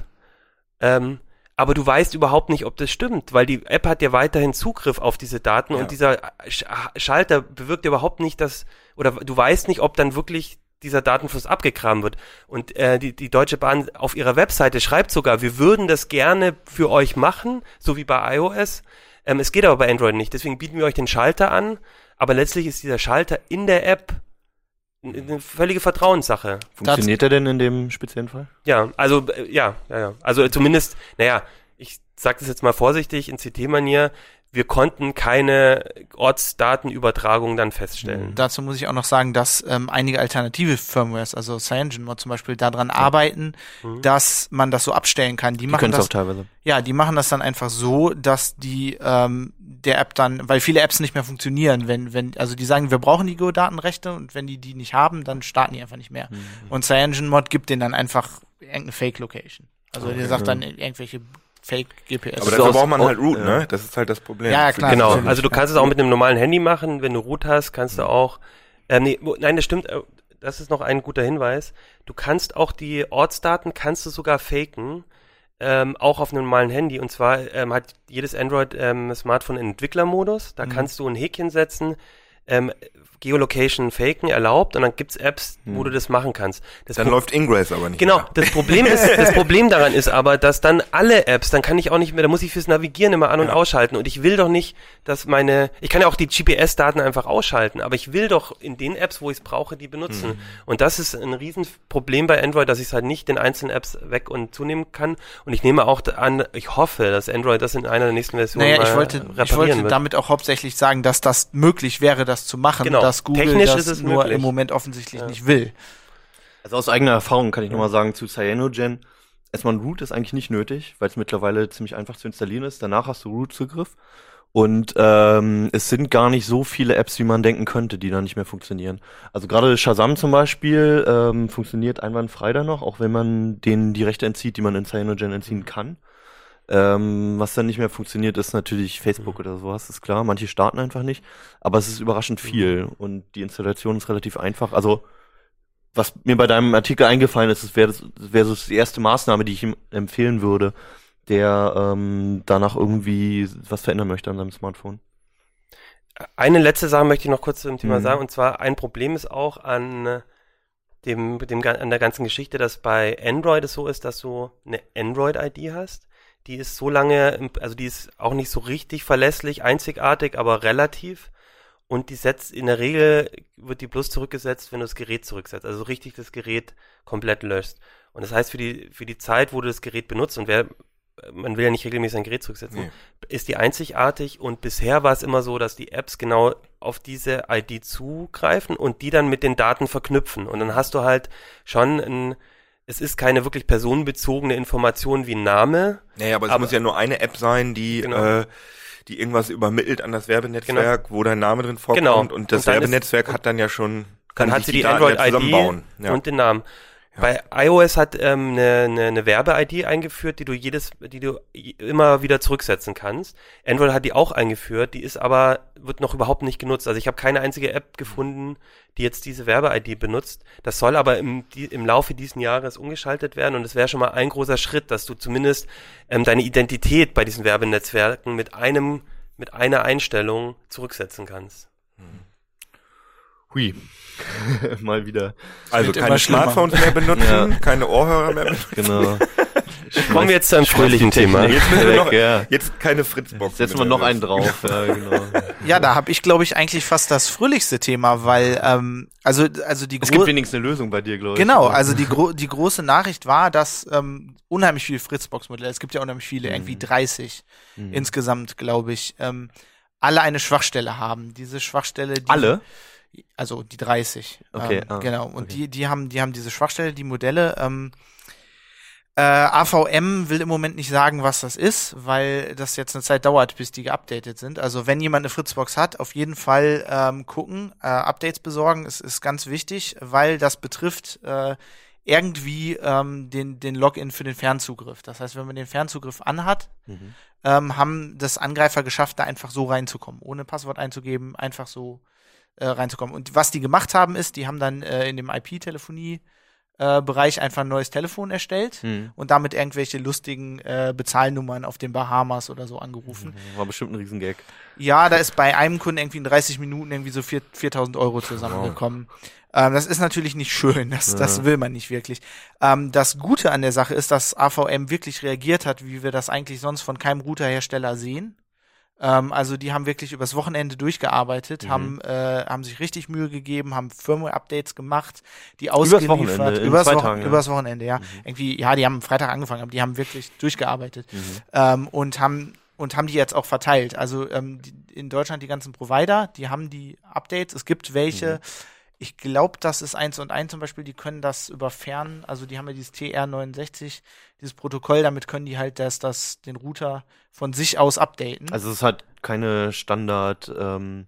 Ähm, aber du weißt überhaupt nicht, ob das stimmt, weil die App hat ja weiterhin Zugriff auf diese Daten Ja. und dieser Sch Schalter bewirkt überhaupt nicht, dass, oder du weißt nicht, ob dann wirklich dieser Datenfluss abgegraben wird. Und äh, die, die Deutsche Bahn auf ihrer Webseite schreibt sogar, wir würden das gerne für euch machen, so wie bei iOS. Ähm, es geht aber bei Android nicht. Deswegen bieten wir euch den Schalter an. Aber letztlich ist dieser Schalter in der App eine völlige Vertrauenssache. Funktioniert der denn in dem speziellen Fall? Ja, also äh, ja, ja, ja. Also zumindest, naja, ich sage das jetzt mal vorsichtig in CT-Manier, wir konnten keine Ortsdatenübertragung dann feststellen. Dazu muss ich auch noch sagen, dass ähm, einige alternative Firmwares, also CyanogenMod zum Beispiel, daran arbeiten, Mhm. dass man das so abstellen kann. Die, Die machen das auch teilweise. Ja, die machen das dann einfach so, dass die ähm, der App dann, weil viele Apps nicht mehr funktionieren, wenn, wenn, also die sagen, wir brauchen die Geodatenrechte und wenn die die nicht haben, dann starten die einfach nicht mehr. Mhm. Und CyanogenMod gibt denen dann einfach irgendeine Fake-Location. Also der sagt dann irgendwelche Fake-GPS. Aber dafür braucht man halt Root, ja. ne? Das ist halt das Problem. Ja, klar. Genau, natürlich, also du kannst es auch mit einem normalen Handy machen, wenn du Root hast, kannst du auch, äh, nee, nein, das stimmt, äh, das ist noch ein guter Hinweis. Du kannst auch die Ortsdaten, kannst du sogar faken, ähm, auch auf einem normalen Handy. Und zwar ähm, hat jedes Android-Smartphone einen Entwicklermodus. Da Mhm. kannst du ein Häkchen setzen, ähm, Geolocation faken erlaubt und dann gibt's Apps, wo Mhm. du das machen kannst. Das Dann Pro- läuft Ingress aber nicht. Genau, mehr. das Problem ist, das Problem daran ist aber, dass dann alle Apps, dann kann ich auch nicht mehr, da muss ich fürs Navigieren immer an und Ja. ausschalten und ich will doch nicht, dass meine, ich kann ja auch die GPS-Daten einfach ausschalten, aber ich will doch in den Apps, wo ich es brauche, die benutzen. Mhm. Und das ist ein Riesenproblem bei Android, dass ich es halt nicht den einzelnen Apps weg und zunehmen kann. Und ich nehme auch an, ich hoffe, dass Android das in einer der nächsten Versionen naja, ich wollte, reparieren ich wollte wird. damit auch hauptsächlich sagen, dass das möglich wäre, das zu machen, Genau. Dass Google Technisch das ist es nur möglich. im Moment offensichtlich Ja. nicht will. Also aus eigener Erfahrung kann ich nochmal sagen zu Cyanogen. Erstmal ein Root ist eigentlich nicht nötig, weil es mittlerweile ziemlich einfach zu installieren ist. Danach hast du Root-Zugriff. Und ähm, es sind gar nicht so viele Apps, wie man denken könnte, die da nicht mehr funktionieren. Also gerade Shazam zum Beispiel ähm, funktioniert einwandfrei da noch, auch wenn man denen die Rechte entzieht, die man in Cyanogen entziehen kann. Ähm, was dann nicht mehr funktioniert, ist natürlich Facebook oder sowas, ist klar. Manche starten einfach nicht, aber es ist überraschend viel und die Installation ist relativ einfach. Also was mir bei deinem Artikel eingefallen ist, wäre wäre so die erste Maßnahme, die ich ihm empfehlen würde, der ähm, danach irgendwie was verändern möchte an seinem Smartphone. Eine letzte Sache möchte ich noch kurz zum Thema Mhm. sagen, und zwar ein Problem ist auch an äh, dem, dem, an der ganzen Geschichte, dass bei Android es so ist, dass du eine Android-ID hast. Die ist so lange, also die ist auch nicht so richtig verlässlich, einzigartig, aber relativ. Und die setzt, in der Regel wird die bloß zurückgesetzt, wenn du das Gerät zurücksetzt. Also richtig das Gerät komplett löscht. Und das heißt, für die, für die Zeit, wo du das Gerät benutzt, und wer, man will ja nicht regelmäßig ein Gerät zurücksetzen, Nee. ist die einzigartig und bisher war es immer so, dass die Apps genau auf diese ID zugreifen und die dann mit den Daten verknüpfen. Und dann hast du halt schon ein, es ist keine wirklich personenbezogene Information wie Name. Naja, aber es Aber- muss ja nur eine App sein, die, Genau. äh, die irgendwas übermittelt an das Werbenetzwerk, wo dein Name drin vorkommt Genau. und das Und dann ist- Werbenetzwerk hat dann ja schon, kann Dann hat sich sie die Android-ID und den Namen. Bei iOS hat ähm, eine, eine, eine Werbe-ID eingeführt, die du jedes, die du immer wieder zurücksetzen kannst. Android hat die auch eingeführt, die ist aber, wird noch überhaupt nicht genutzt. Also ich habe keine einzige App gefunden, die jetzt diese Werbe-ID benutzt. Das soll aber im, die, im Laufe diesen Jahres umgeschaltet werden und es wäre schon mal ein großer Schritt, dass du zumindest ähm, deine Identität bei diesen Werbenetzwerken mit einem, mit einer Einstellung zurücksetzen kannst. Hui. Mal wieder. Also keine. Smartphones mehr benutzen, Ja. keine Ohrhörer mehr benutzen. Genau. Kommen wir jetzt zu einem fröhlichen Thema. Jetzt müssen wir noch, ja. jetzt keine Fritzbox. Setzen wir noch einen drauf. Ja, genau. Ja, da habe ich, glaube ich, eigentlich fast das fröhlichste Thema, weil, ähm, also, also die Es gibt wenigstens eine Lösung bei dir, glaube ich. Genau, also die, gro die große Nachricht war, dass ähm, unheimlich viele Fritzbox-Modelle, es gibt ja unheimlich viele, irgendwie 30 Mhm. insgesamt, glaube ich, ähm, alle eine Schwachstelle haben. Diese Schwachstelle, die, Alle? Also die 30. Okay, ähm, ah, genau. Und okay. die, die haben, die haben diese Schwachstelle, die Modelle. Ähm, äh, AVM will im Moment nicht sagen, was das ist, weil das jetzt eine Zeit dauert, bis die geupdatet sind. Also wenn jemand eine Fritzbox hat, auf jeden Fall ähm, gucken, äh, Updates besorgen, ist, ist ganz wichtig, weil das betrifft äh, irgendwie ähm, den, den Login für den Fernzugriff. Das heißt, wenn man den Fernzugriff anhat, Mhm. ähm, haben das Angreifer geschafft, da einfach so reinzukommen, ohne Passwort einzugeben, einfach so äh, reinzukommen. Und was die gemacht haben, ist, die haben dann äh, in dem IP-Telefonie-Bereich einfach ein neues Telefon erstellt Mhm. und damit irgendwelche lustigen äh, Bezahlnummern auf den Bahamas oder so angerufen. War bestimmt ein Riesengag. Ja, da ist bei einem Kunden irgendwie in 30 Minuten irgendwie so 4 4000 Euro zusammengekommen. Ähm, das ist natürlich nicht schön, das, das Ja. will man nicht wirklich. Ähm, das Gute an der Sache ist, dass AVM wirklich reagiert hat, wie wir das eigentlich sonst von keinem Routerhersteller sehen. Ähm, also die haben wirklich übers Wochenende durchgearbeitet, Mhm. haben, äh, haben sich richtig Mühe gegeben, haben Firmware-Updates gemacht, die Übers ausgeliefert. Wochenende, in übers, Wo Tagen, ja. übers Wochenende, ja. Irgendwie, ja, die haben am Freitag angefangen, aber die haben wirklich durchgearbeitet Mhm. ähm, und haben und haben die jetzt auch verteilt. Also ähm, die, in Deutschland die ganzen Provider, die haben die Updates. Es gibt welche. Mhm. Ich glaube, das ist eins und eins zum Beispiel. Die können das über Fern, also die haben ja dieses TR69, dieses Protokoll. Damit können die halt das, das den Router von sich aus updaten. Also es hat keine Standard, ähm,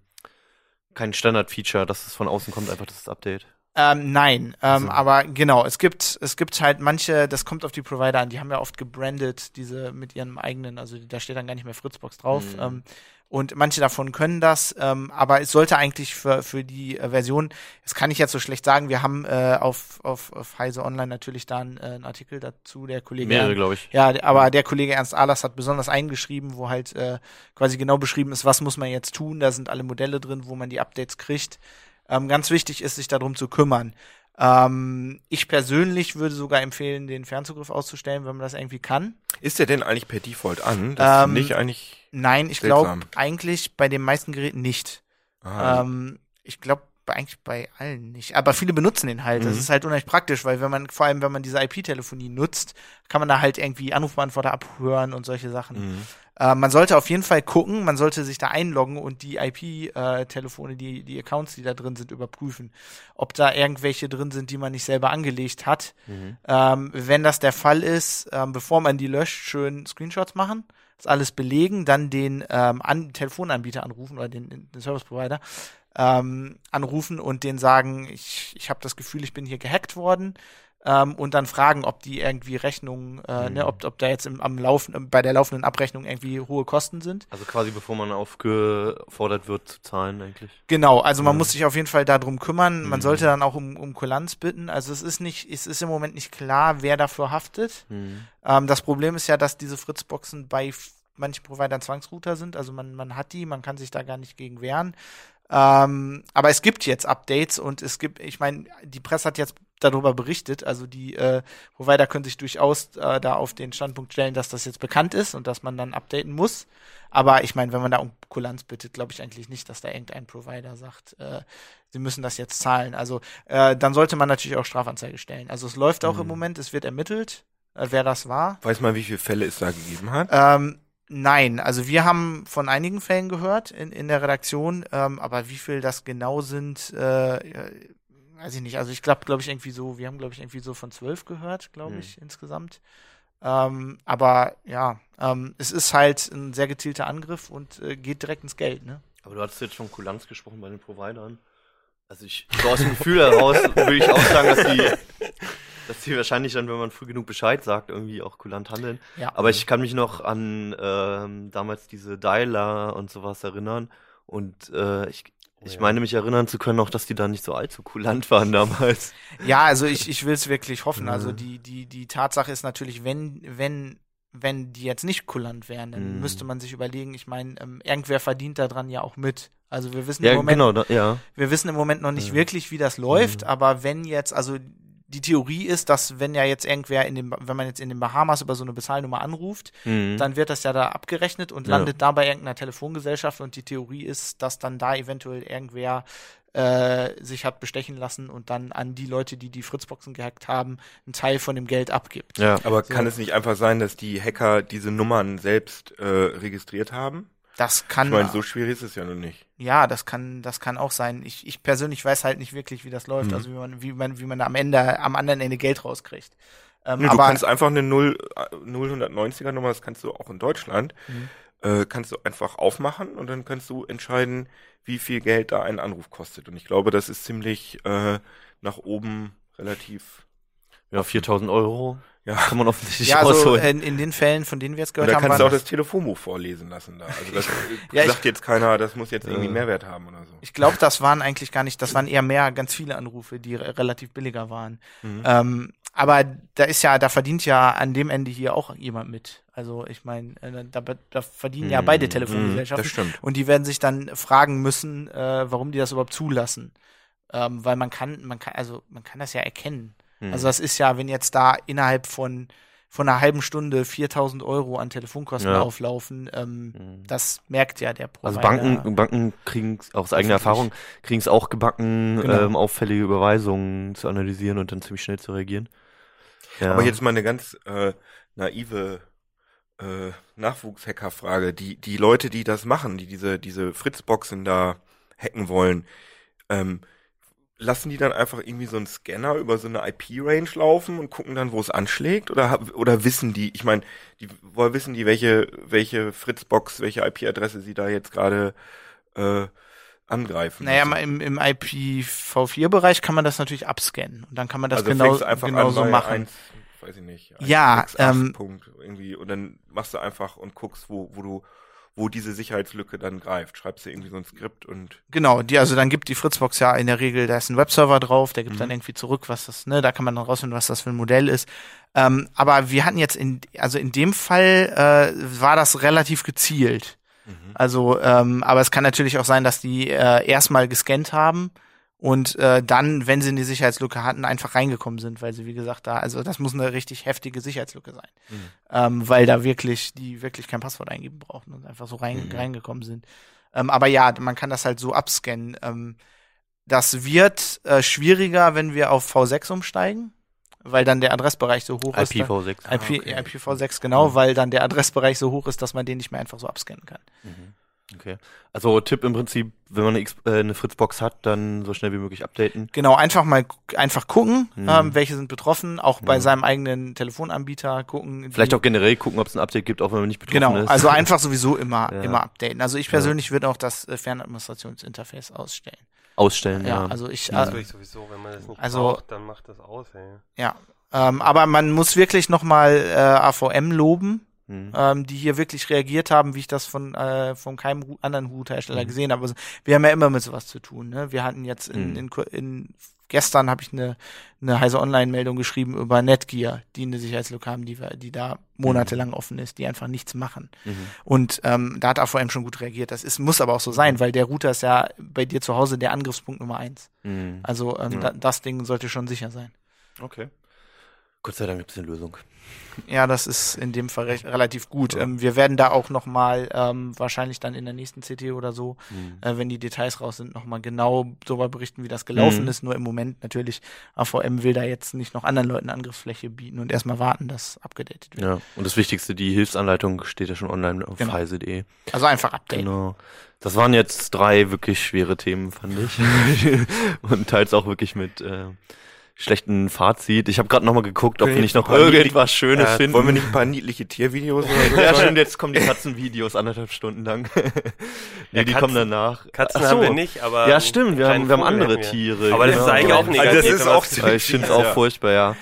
kein Standard-Feature, dass es von außen kommt, einfach das Update. Ähm, nein, ähm, So. aber genau, es gibt, es gibt halt manche, das kommt auf die Provider an, die haben ja oft gebrandet, diese mit ihrem eigenen, also da steht dann gar nicht mehr Fritzbox drauf. Mhm. Ähm, und manche davon können das, ähm, aber es sollte eigentlich für, für die äh, Version, das kann ich jetzt so schlecht sagen, wir haben äh, auf, auf, auf Heise Online natürlich da einen, äh, einen Artikel dazu, der Kollege Mehrere, glaube ich. ja, aber der Kollege Ernst Ahlers hat besonders eingeschrieben, wo halt äh, quasi genau beschrieben ist, was muss man jetzt tun. Da sind alle Modelle drin, wo man die Updates kriegt. Ähm, ganz wichtig ist, sich darum zu kümmern. Ähm, ich persönlich würde sogar empfehlen, den Fernzugriff auszustellen, wenn man das irgendwie kann. Ist der denn eigentlich per Default an? Das Ähm, ist nicht eigentlich. Nein, ich glaube eigentlich bei den meisten Geräten nicht. Ähm, ich glaube eigentlich bei allen nicht. Aber viele benutzen den halt. Das Mhm. ist halt unheimlich praktisch, weil wenn man, vor allem wenn man diese IP-Telefonie nutzt, kann man da halt irgendwie Anrufbeantworter abhören und solche Sachen. Mhm. Äh, man sollte auf jeden Fall gucken, man sollte sich da einloggen und die IP-Telefone, die, die Accounts, die da drin sind, überprüfen. Ob da irgendwelche drin sind, die man nicht selber angelegt hat. Mhm. Ähm, wenn das der Fall ist, ähm, bevor man die löscht, schön Screenshots machen, das alles belegen, dann den ähm, an Telefonanbieter anrufen oder den, den Service Provider ähm, anrufen und den sagen, ich, ich habe das Gefühl, ich bin hier gehackt worden. Ähm, und dann fragen, ob die irgendwie Rechnungen, äh, ne, ob, ob da jetzt im, am Laufen, bei der laufenden Abrechnung irgendwie hohe Kosten sind. Also quasi bevor man aufgefordert wird zu zahlen eigentlich. Genau, also man Ja. muss sich auf jeden Fall darum kümmern. Man Mhm. sollte dann auch um, um Kulanz bitten. Also es ist nicht, es ist im Moment nicht klar, wer dafür haftet. Mhm. Ähm, das Problem ist ja, dass diese Fritzboxen bei manchen Providern Zwangsrouter sind. Also man, man hat die, man kann sich da gar nicht gegen wehren. Ähm, aber es gibt jetzt Updates und es gibt, ich meine, die Presse hat jetzt darüber berichtet. Also die äh, Provider können sich durchaus äh, da auf den Standpunkt stellen, dass das jetzt bekannt ist und dass man dann updaten muss. Aber ich meine, wenn man da um Kulanz bittet, glaube ich eigentlich nicht, dass da irgendein Provider sagt, äh, sie müssen das jetzt zahlen. Also äh, dann sollte man natürlich auch Strafanzeige stellen. Also es läuft auch Mhm. im Moment, es wird ermittelt, äh, wer das war. Weiß man, wie viele Fälle es da gegeben hat? Ähm, nein, also wir haben von einigen Fällen gehört in, in der Redaktion, ähm, aber wie viel das genau sind, äh, ja, weiß ich nicht. Also ich glaube, glaube ich irgendwie so, wir haben glaube ich irgendwie so von zwölf gehört, glaube Hm. ich insgesamt. Ähm, aber ja, ähm, es ist halt ein sehr gezielter Angriff und äh, geht direkt ins Geld, ne? Aber du hattest jetzt schon Kulanz gesprochen bei den Providern. Also ich, so aus dem Gefühl heraus würde ich auch sagen, dass die, dass die wahrscheinlich dann, wenn man früh genug Bescheid sagt, irgendwie auch kulant handeln. Ja. Aber ich kann mich noch an ähm, damals diese Dialer und sowas erinnern. Und äh, ich, ich ja. meine mich erinnern zu können auch, dass die da nicht so allzu kulant waren damals. Ja, also ich, ich will es wirklich hoffen. Ja. Also die, die, die Tatsache ist natürlich, wenn, wenn wenn die jetzt nicht kulant wären, dann Mhm. müsste man sich überlegen, ich meine, ähm, irgendwer verdient daran ja auch mit. Also wir wissen Ja, im Moment, genau, da, ja. wir wissen im Moment noch nicht Ja. wirklich, wie das läuft, aber wenn jetzt, also die Theorie ist, dass wenn ja jetzt irgendwer in dem, wenn man jetzt in den Bahamas über so eine Bezahlnummer anruft, Mhm. dann wird das ja da abgerechnet und Ja. landet da bei irgendeiner Telefongesellschaft und die Theorie ist, dass dann da eventuell irgendwer äh, sich hat bestechen lassen und dann an die Leute, die die Fritzboxen gehackt haben, einen Teil von dem Geld abgibt. ja. Aber So. kann es nicht einfach sein, dass die Hacker diese Nummern selbst äh, registriert haben? Das kann, Ich meine, so schwierig ist es ja noch nicht. ja, das kann, das kann auch sein. Ich, ich persönlich weiß halt nicht wirklich, wie das läuft, Mhm. also wie man, wie man, wie man am Ende, am anderen Ende Geld rauskriegt. Ähm, Nee, du aber kannst einfach eine 0, äh, 090er Nummer, das kannst du auch in Deutschland, Mhm. äh, kannst du einfach aufmachen und dann kannst du entscheiden, wie viel Geld da ein Anruf kostet. Und ich glaube, das ist ziemlich äh, nach oben relativ. ja, 4000 Euro Ja. kann man offensichtlich ja, also rausholen. in, in den Fällen, von denen wir jetzt gehört da haben, kannst du auch das Telefonbuch vorlesen lassen da. Also das Ja, ich- sagt jetzt keiner, das muss jetzt irgendwie Ja. Mehrwert haben oder so. ich glaube, das waren eigentlich gar nicht, das waren eher mehr ganz viele Anrufe, die re relativ billiger waren. Mhm. Ähm, aber da ist ja, da verdient ja an dem Ende hier auch jemand mit. Also ich meine, äh, da, da verdienen ja Mhm, beide mhm, Telefongesellschaften. Das stimmt. Und die werden sich dann fragen müssen, äh, warum die das überhaupt zulassen. Ähm, weil man kann, man kann, also man kann das ja erkennen. Mhm. Also das ist ja, wenn jetzt da innerhalb von von einer halben Stunde 4000 Euro an Telefonkosten Ja. auflaufen, ähm, Mhm. das merkt ja der Also Provider. Banken, Banken kriegen aus eigener. Erfahrung, kriegen es auch gebacken, Genau. ähm, auffällige Überweisungen zu analysieren und dann ziemlich schnell zu reagieren. Ja. Aber jetzt mal eine ganz äh, naive äh, Nachwuchshacker-Frage. Die, die Leute, die das machen, die diese, diese Fritzboxen da hacken wollen, ähm, lassen die dann einfach irgendwie so einen Scanner über so eine IP-Range laufen und gucken dann, wo es anschlägt? Oder, oder wissen die, ich meine, die, woher wissen die, welche, welche Fritzbox, welche IP-Adresse sie da jetzt gerade äh, angreifen? Naja, müssen? mal im, im IPv4-Bereich kann man das natürlich abscannen. Und dann kann man das also genau, genauso machen. 1, weiß ich nicht. Ja, 168 ähm, Punkt irgendwie und dann machst du einfach und guckst, wo, wo du, wo diese Sicherheitslücke dann greift. Schreibst du irgendwie so ein Skript und Genau, die, also dann gibt die Fritzbox ja in der Regel, da ist ein Webserver drauf, der gibt dann Mhm. irgendwie zurück, was das, ne, da kann man dann rausfinden, was das für ein Modell ist. Ähm, aber wir hatten jetzt in, also in dem Fall äh, war das relativ gezielt. Also, ähm, aber es kann natürlich auch sein, dass die äh, erstmal gescannt haben und äh, dann, wenn sie eine Sicherheitslücke hatten, einfach reingekommen sind, weil sie, wie gesagt, da, also das muss eine richtig heftige Sicherheitslücke sein. Mhm. Ähm, weil da wirklich, die wirklich kein Passwort eingeben brauchten und einfach so rein, Mhm. reingekommen sind. Ähm, aber ja, man kann das halt so abscannen. Ähm, das wird äh, schwieriger, wenn wir auf V6 umsteigen, weil dann der Adressbereich so hoch ist. IPv6. IP, Ah, okay. IPv6, genau, weil dann der Adressbereich so hoch ist, dass man den nicht mehr einfach so abscannen kann. Mhm. Okay. Also Tipp im Prinzip, wenn man eine, X äh, eine Fritzbox hat, dann so schnell wie möglich updaten. Genau, einfach mal einfach gucken, Mhm. ähm, welche sind betroffen, auch bei Mhm. seinem eigenen Telefonanbieter gucken. Vielleicht auch generell gucken, ob es ein Update gibt, auch wenn man nicht betroffen Genau, ist. also einfach sowieso immer, Ja. immer updaten. Also ich persönlich würde auch das äh, Fernadministrationsinterface ausstellen. ausstellen. Ja, Ja, also ich, Das äh, tue ich sowieso, wenn man das nicht Also- braucht, dann macht das aus, ey. ja. Ähm, aber man muss wirklich nochmal äh, AVM loben, Mhm. ähm, die hier wirklich reagiert haben, wie ich das von, äh, von keinem anderen Routerhersteller Mhm. gesehen habe. Also, wir haben ja immer mit sowas zu tun. Ne? Wir hatten jetzt in, Mhm. in, in gestern habe ich eine, eine heise Online-Meldung geschrieben über Netgear, die eine Sicherheitslücke haben, die, die da monatelang offen ist, die einfach nichts machen. Mhm. Und ähm, da hat AVM schon gut reagiert. Das ist, muss aber auch so sein, weil der Router ist ja bei dir zu Hause der Angriffspunkt Nummer eins. Mhm. Also ähm, Ja. da, das Ding sollte schon sicher sein. Okay. Gott sei Dank gibt es eine Lösung. Ja, das ist in dem Fall recht, relativ gut. Ja. Ähm, wir werden da auch noch mal ähm, wahrscheinlich dann in der nächsten CT oder so, Mhm. äh, wenn die Details raus sind, noch mal genau darüber berichten, wie das gelaufen Mhm. ist. Nur im Moment natürlich, AVM will da jetzt nicht noch anderen Leuten Angriffsfläche bieten und erstmal warten, dass abgedatet wird. Ja, und das Wichtigste, die Hilfsanleitung steht ja schon online auf Genau. heise.de. Also einfach updaten. Genau. Das waren jetzt drei wirklich schwere Themen, fand ich. und teils auch wirklich mit äh, schlechten Fazit. Ich habe gerade nochmal geguckt, ob wir nicht noch irgendwas Schönes Ja, finden. wollen wir nicht ein paar niedliche Tiervideos oder so? ja, stimmt, jetzt kommen die Katzenvideos anderthalb Stunden lang. nee, Ja, die Katzen- kommen danach. Katzen Ach so. haben wir nicht, aber. Ja, stimmt, wir haben, wir haben andere wir. Tiere. Aber das ist genau. eigentlich auch Also negativ. das ist auch ziemlich- Ich finde es auch furchtbar, ja.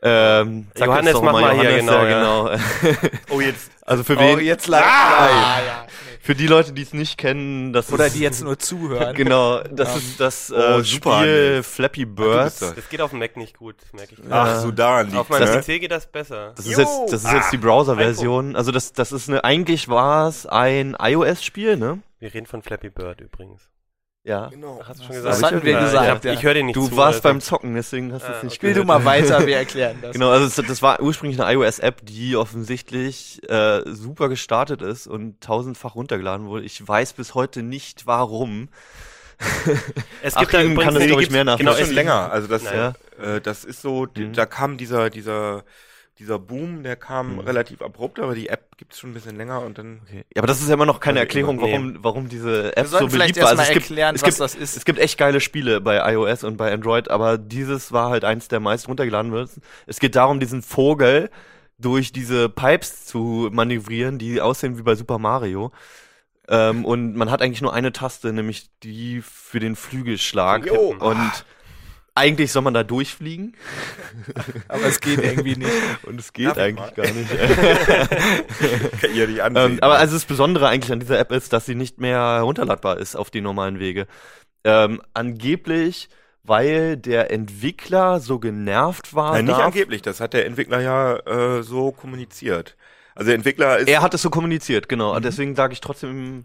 Ähm, sag Johannes, mach mal hier, Johannes, genau, ja, genau. Oh, jetzt. Also für Oh, wen? jetzt live. Ah, ja. Für die Leute, die es nicht kennen, das Oder ist, die jetzt nur zuhören. Genau, das Ähm, ist das äh, oh, super, Spiel Nils. Flappy du Bird. bist das. Das geht auf dem Mac nicht gut, merke ich. Ach, so daran liegt auf meinem ne? PC geht das besser. Das ist Jo. jetzt, das ist jetzt die Browser-Version. Also das, das ist eine, eigentlich war es ein iOS-Spiel, ne? Wir reden von Flappy Bird übrigens. Ja. Genau. Hast du schon Das gesagt? hatten wir gesagt, Ich, ich höre dir nicht Du zu. warst beim Zocken, deswegen hast du Ah, es nicht okay. Spiel du mal weiter, wir erklären das. Genau, also das, das war ursprünglich eine iOS-App, die offensichtlich äh, super gestartet ist und tausendfach runtergeladen wurde. Ich weiß bis heute nicht warum. Es Achim kann übrigens das, eine- glaub ich, mehr Genau, Genau, es schon länger. Also das, Ja. äh, das ist so, Mhm. da kam dieser, dieser, dieser Boom, der kam Mhm. relativ abrupt, aber die App gibt's schon ein bisschen länger und dann. Okay. Ja, aber das ist ja immer noch keine Also, Erklärung, warum, warum diese wir App so beliebt war. Also es gibt, erklären, es was gibt, das ist. es gibt echt geile Spiele bei iOS und bei Android, aber dieses war halt eins der meist runtergeladen wird. Es geht darum, diesen Vogel durch diese Pipes zu manövrieren, die aussehen wie bei Super Mario. Ähm, und man hat eigentlich nur eine Taste, nämlich die für den Flügelschlag. Jo. Und eigentlich soll man da durchfliegen Aber es geht irgendwie nicht. und es geht Darf ich eigentlich gar nicht. Kann ihr die ansehen. Ähm, aber also das Besondere eigentlich an dieser App ist, dass sie nicht mehr herunterladbar ist auf die normalen Wege. Ähm, angeblich, weil der Entwickler so genervt war. Nein, nicht angeblich, das hat der Entwickler ja äh, so kommuniziert. Also der Entwickler ist. Er hat es so kommuniziert, genau. Mhm. Deswegen sage ich trotzdem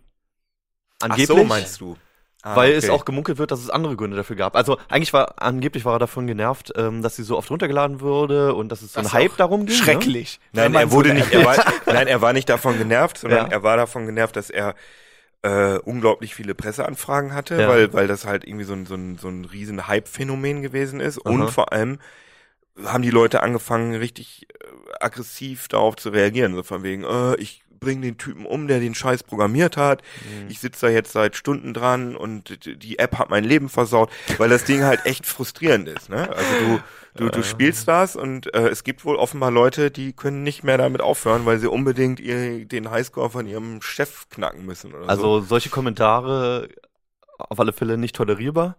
Ach angeblich. so, meinst du? Ah, weil okay. es auch gemunkelt wird, dass es andere Gründe dafür gab. Also eigentlich war angeblich war er davon genervt, ähm, dass sie so oft runtergeladen würde und dass es so Das ein Hype darum ging. Ne? Schrecklich. Wenn Nein, er so wurde eine nicht, er war, nein, er war nicht davon genervt, sondern Ja. er war davon genervt, dass er äh, unglaublich viele Presseanfragen hatte, Ja. weil, weil das halt irgendwie so ein, so ein, so ein riesen Hype-Phänomen gewesen ist. Aha. Und vor allem haben die Leute angefangen, richtig äh, aggressiv darauf zu reagieren. So von wegen, äh, ich bring den Typen um, der den Scheiß programmiert hat. Mhm. Ich sitze da jetzt seit Stunden dran und die App hat mein Leben versaut, weil das Ding halt echt frustrierend ist. Ne? Also du, du, du spielst das und äh, es gibt wohl offenbar Leute, die können nicht mehr damit aufhören, weil sie unbedingt ihr, den Highscore von ihrem Chef knacken müssen oder so. Also solche Kommentare auf alle Fälle nicht tolerierbar,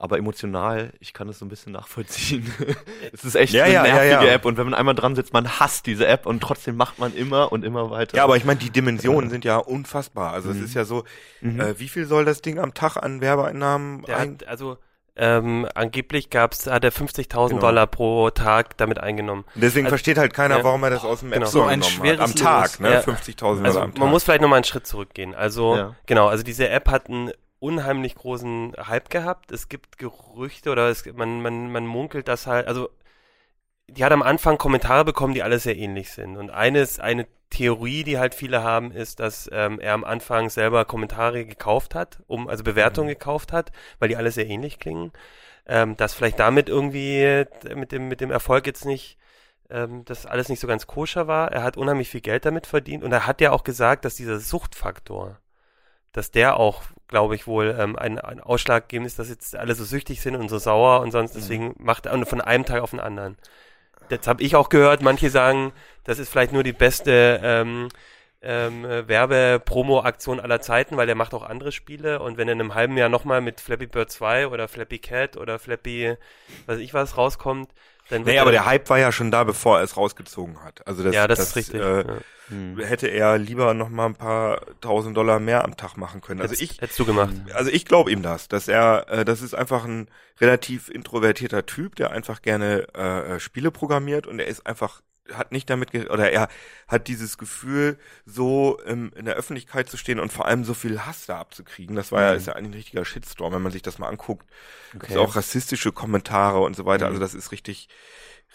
aber emotional, ich kann es so ein bisschen nachvollziehen. es ist echt Ja, eine ja, nervige ja. App und wenn man einmal dran sitzt, man hasst diese App und trotzdem macht man immer und immer weiter. Ja, aber ich meine, die Dimensionen sind ja unfassbar. Also es Mhm. ist ja so, Mhm. äh, wie viel soll das Ding am Tag an Werbeeinnahmen Der ein? hat, also ähm, angeblich gab's, hat er 50.000 Genau. Dollar pro Tag damit eingenommen. Deswegen also- versteht halt keiner, ja. warum er das aus dem App Genau. So ein genommen hat. schweres Am Tag, ne? Ja. 50.000 Also Dollar am Tag. man muss vielleicht nochmal einen Schritt zurückgehen. Also Ja. genau, also diese App hat einen unheimlich großen Hype gehabt. Es gibt Gerüchte oder es, man, man, man munkelt das halt, also die hat am Anfang Kommentare bekommen, die alle sehr ähnlich sind. Und eines, eine Theorie, die halt viele haben, ist, dass ähm, er am Anfang selber Kommentare gekauft hat, um, also Bewertungen gekauft hat, weil die alle sehr ähnlich klingen. Ähm, dass vielleicht damit irgendwie äh, mit dem, mit dem Erfolg jetzt nicht ähm, das alles nicht so ganz koscher war. Er hat unheimlich viel Geld damit verdient und er hat ja auch gesagt, dass dieser Suchtfaktor, dass der auch, glaube ich, wohl ähm, ein, ein Ausschlaggebend ist, dass jetzt alle so süchtig sind und so sauer und sonst deswegen macht er von einem Tag auf den anderen. Das habe ich auch gehört. Manche sagen, das ist vielleicht nur die beste ähm, ähm, äh, Werbe-Promo-Aktion aller Zeiten, weil der macht auch andere Spiele und wenn er in einem halben Jahr nochmal mit Flappy Bird 2 oder Flappy Cat oder Flappy, weiß ich was, rauskommt, dann wird Nee, aber er- der Hype war ja schon da, bevor er es rausgezogen hat. Also das, ja, das, ist richtig. Äh, ja. Hm. Hätte er lieber noch mal ein paar tausend Dollar mehr am Tag machen können. Also Hättest- ich, hättest du gemacht. also ich glaube ihm das, dass er, äh, das ist einfach ein relativ introvertierter Typ, der einfach gerne äh, äh, Spiele programmiert und er ist einfach hat nicht damit oder er hat dieses Gefühl, so ähm, in der Öffentlichkeit zu stehen und vor allem so viel Hass da abzukriegen. Das war ja Mhm. ist ja eigentlich ein richtiger Shitstorm, wenn man sich das mal anguckt. Okay. Okay. auch rassistische Kommentare und so weiter. Mhm. Also das ist richtig,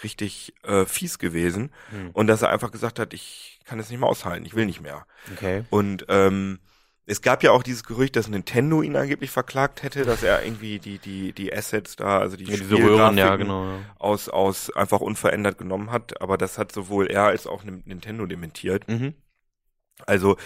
richtig äh, fies gewesen. Mhm. Und dass er einfach gesagt hat, ich kann es nicht mehr aushalten, ich will nicht mehr. Okay. Und ähm, es gab ja auch dieses Gerücht, dass Nintendo ihn angeblich verklagt hätte, dass er irgendwie die die die Assets da, also die Ja, diese Röhren, ja, genau. Ja. aus aus einfach unverändert genommen hat. Aber das hat sowohl er als auch Nintendo dementiert. Mhm. Also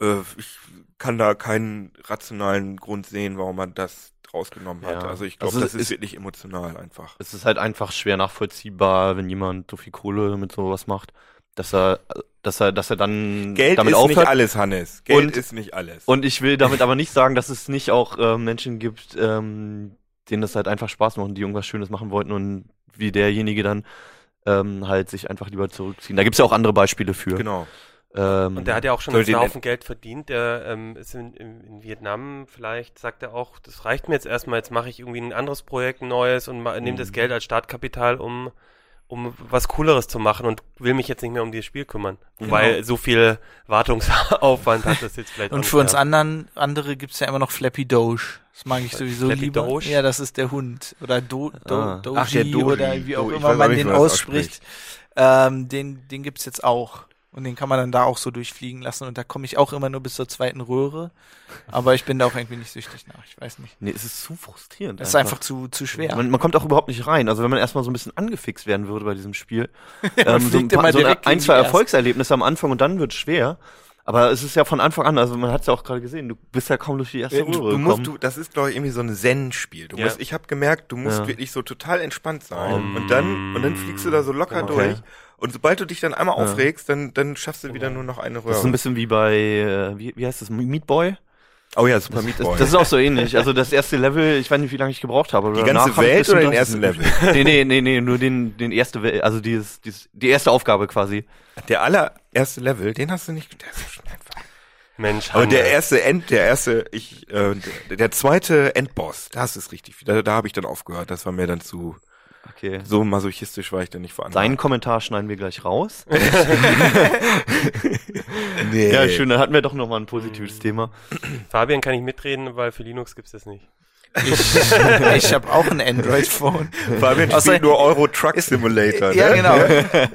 äh, ich kann da keinen rationalen Grund sehen, warum man das rausgenommen hat. Ja. Also ich glaube, Also das es ist ist- wirklich emotional einfach. Es ist halt einfach schwer nachvollziehbar, wenn jemand so viel Kohle mit sowas macht, dass er, dass er, dass er dann Geld damit ist aufhört. nicht alles, Hannes. Geld Und- ist nicht alles. Und ich will damit aber nicht sagen, dass es nicht auch äh, Menschen gibt, ähm, denen das halt einfach Spaß macht und die irgendwas Schönes machen wollten und wie derjenige dann ähm, halt sich einfach lieber zurückziehen. Da gibt's ja auch andere Beispiele für. genau. Ähm, Und der hat ja auch schon einen Haufen Geld verdient. Der ähm, ist in, in, in Vietnam. Vielleicht sagt er auch, das reicht mir jetzt erstmal. Jetzt mache ich irgendwie ein anderes Projekt, ein neues und nehme Mhm. das Geld als Startkapital, um um was Cooleres zu machen und will mich jetzt nicht mehr um dieses Spiel kümmern, Genau. weil so viel Wartungsaufwand hat das jetzt vielleicht. Und für uns gehabt. anderen andere gibt's ja immer noch Flappy Doge. Das mag ich sowieso Flappy lieber. Doge? Ja, das ist der Hund. Oder Do, Do, Ah. Doji Ach, der Doji. oder wie auch Do- immer weiß man den das ausspricht. Ähm, den, den gibt's jetzt auch. Und den kann man dann da auch so durchfliegen lassen. Und da komme ich auch immer nur bis zur zweiten Röhre. Aber ich bin da auch irgendwie nicht süchtig nach. Ich weiß nicht. nee, es ist zu frustrierend. Das ist einfach zu, zu schwer. Man, man kommt auch überhaupt nicht rein. Also wenn man erstmal so ein bisschen angefixt werden würde bei diesem Spiel, Man ähm, so ein, fliegt paar, so ein, direkt ein zwei. Erfolgserlebnisse am Anfang und dann wird schwer. Aber es ist ja von Anfang an, also man hat es ja auch gerade gesehen, du bist ja kaum durch die erste Du, Röhre du musst, gekommen. du, das ist glaube ich irgendwie so ein Zen-Spiel. Du Ja. musst, ich habe gemerkt, du musst Ja. wirklich so total entspannt sein Um. und dann und dann fliegst du da so locker Okay. durch. Und sobald du dich dann einmal Ja. aufregst, dann dann schaffst du wieder nur noch eine Röhre. das ist ein bisschen wie bei, äh, wie, wie heißt das, Meat Boy? oh ja, Super Meat Das, Boy. das ist auch so ähnlich. Also das erste Level, ich weiß nicht, wie lange ich gebraucht habe. aber die ganze Welt oder den ersten 30. Level? Nee, nee, nee, nee, nur den, den erste, Wel- also dieses, dieses, die erste Aufgabe quasi. Der allererste Level, den hast du nicht. Der ist so schnell einfach. Mensch, Aber der erste End, der erste, ich, äh, der, der zweite Endboss, das ist richtig. Da, da habe ich dann aufgehört. Das war mir dann zu Okay. so masochistisch war ich dann nicht voran. Seinen Kommentar schneiden wir gleich raus. nee. Ja, schön, dann hatten wir doch nochmal ein positives Thema. Fabian kann ich mitreden, weil für Linux gibt's das nicht. Ich, ich habe auch ein Android-Phone. Fabian Außer- spielt nur Euro Truck Simulator. Ja, ne? genau.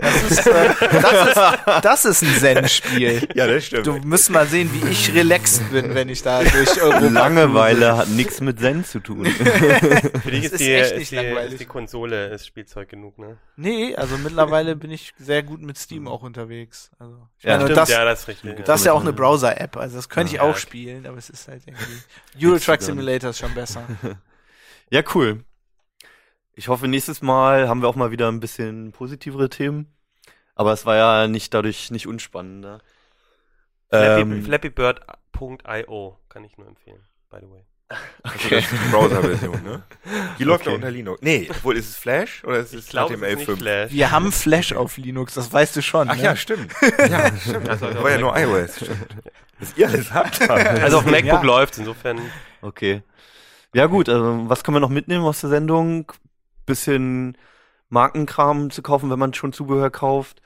Das ist, äh, das ist, das ist ein Zen-Spiel. Ja, das stimmt. Du müsst mal sehen, wie ich relaxed bin, wenn ich da durch Europa Langeweile hat nichts mit Zen zu tun. Für dich ist, ist die, echt ist, nicht die, langweilig. ist die Konsole ist Spielzeug genug, ne? Nee, also mittlerweile bin ich sehr gut mit Steam auch unterwegs. Also, ich Ja, meine, stimmt, das, ja, das ist richtig. Das das ist ja auch eine Browser-App, also das könnte ich Ja, auch okay. spielen, aber es ist halt irgendwie. Euro Truck. Simulator ist schon besser. Ja, cool. Ich hoffe, nächstes Mal haben wir auch mal wieder ein bisschen positivere Themen. Aber es war ja nicht dadurch nicht unspannender. Flappy, Ähm, Flappybird.io kann ich nur empfehlen, by the way. Also das ist die Browser-Version, ne? Die läuft Okay. ja unter Linux. Nee, obwohl ist es Flash oder ist es Ich glaube, es ist nicht HTML5? Flash. Wir haben Flash auf Linux, das weißt du schon. Ach ne? ja, stimmt. Ja, stimmt. Also, Das war ja nur iOS. Stimmt. Was ihr alles habt. Also auf MacBook Ja. läuft's, insofern. Okay. Ja gut, also was können wir noch mitnehmen aus der Sendung? Bisschen Markenkram zu kaufen, wenn man schon Zubehör kauft.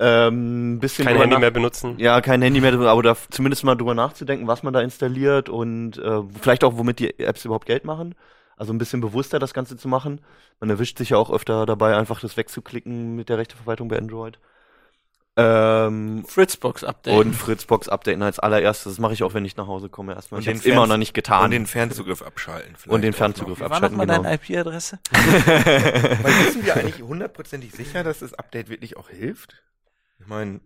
Ähm, bisschen Kein Handy mehr benutzen. Ja, kein Handy mehr, aber da zumindest mal drüber nachzudenken, was man da installiert und äh, vielleicht auch, womit die Apps überhaupt Geld machen. Also ein bisschen bewusster das Ganze zu machen. Man erwischt sich ja auch öfter dabei, einfach das wegzuklicken mit der Rechteverwaltung bei Android. Ähm, Fritzbox Update. und Fritzbox updaten als allererstes. Das mache ich auch, wenn ich nach Hause komme erstmal. Und Ich den habe immer noch nicht getan. Und den Fernzugriff abschalten. Und den Fernzugriff Wie war abschalten, nochmal genau. deine IP-Adresse? Weil wissen wir eigentlich hundertprozentig sicher, dass das Update wirklich auch hilft? Ich meine,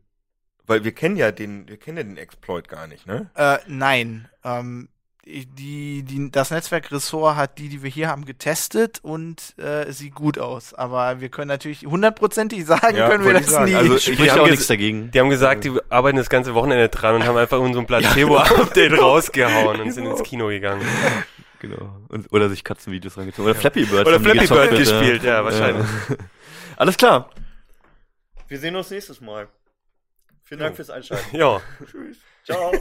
weil wir kennen ja den, wir kennen ja den Exploit gar nicht, ne? Äh, nein. Ähm, die, die, das Netzwerkressort hat die, die wir hier haben, getestet und äh, sieht gut aus. Aber wir können natürlich hundertprozentig sagen, Ja, können wir das sagen. nie. Also, Ich- haben auch nichts dagegen. Die haben gesagt, die arbeiten das ganze Wochenende dran und haben einfach so ein Placebo-Update rausgehauen und sind ins Kino gegangen. Genau. Und, oder sich Katzenvideos reingezogen. Oder Flappy Bird. Oder Flappy Bird gespielt, ja, wahrscheinlich. Alles klar. Wir sehen uns nächstes Mal. Vielen Dank fürs Einschalten. Ja. Ciao.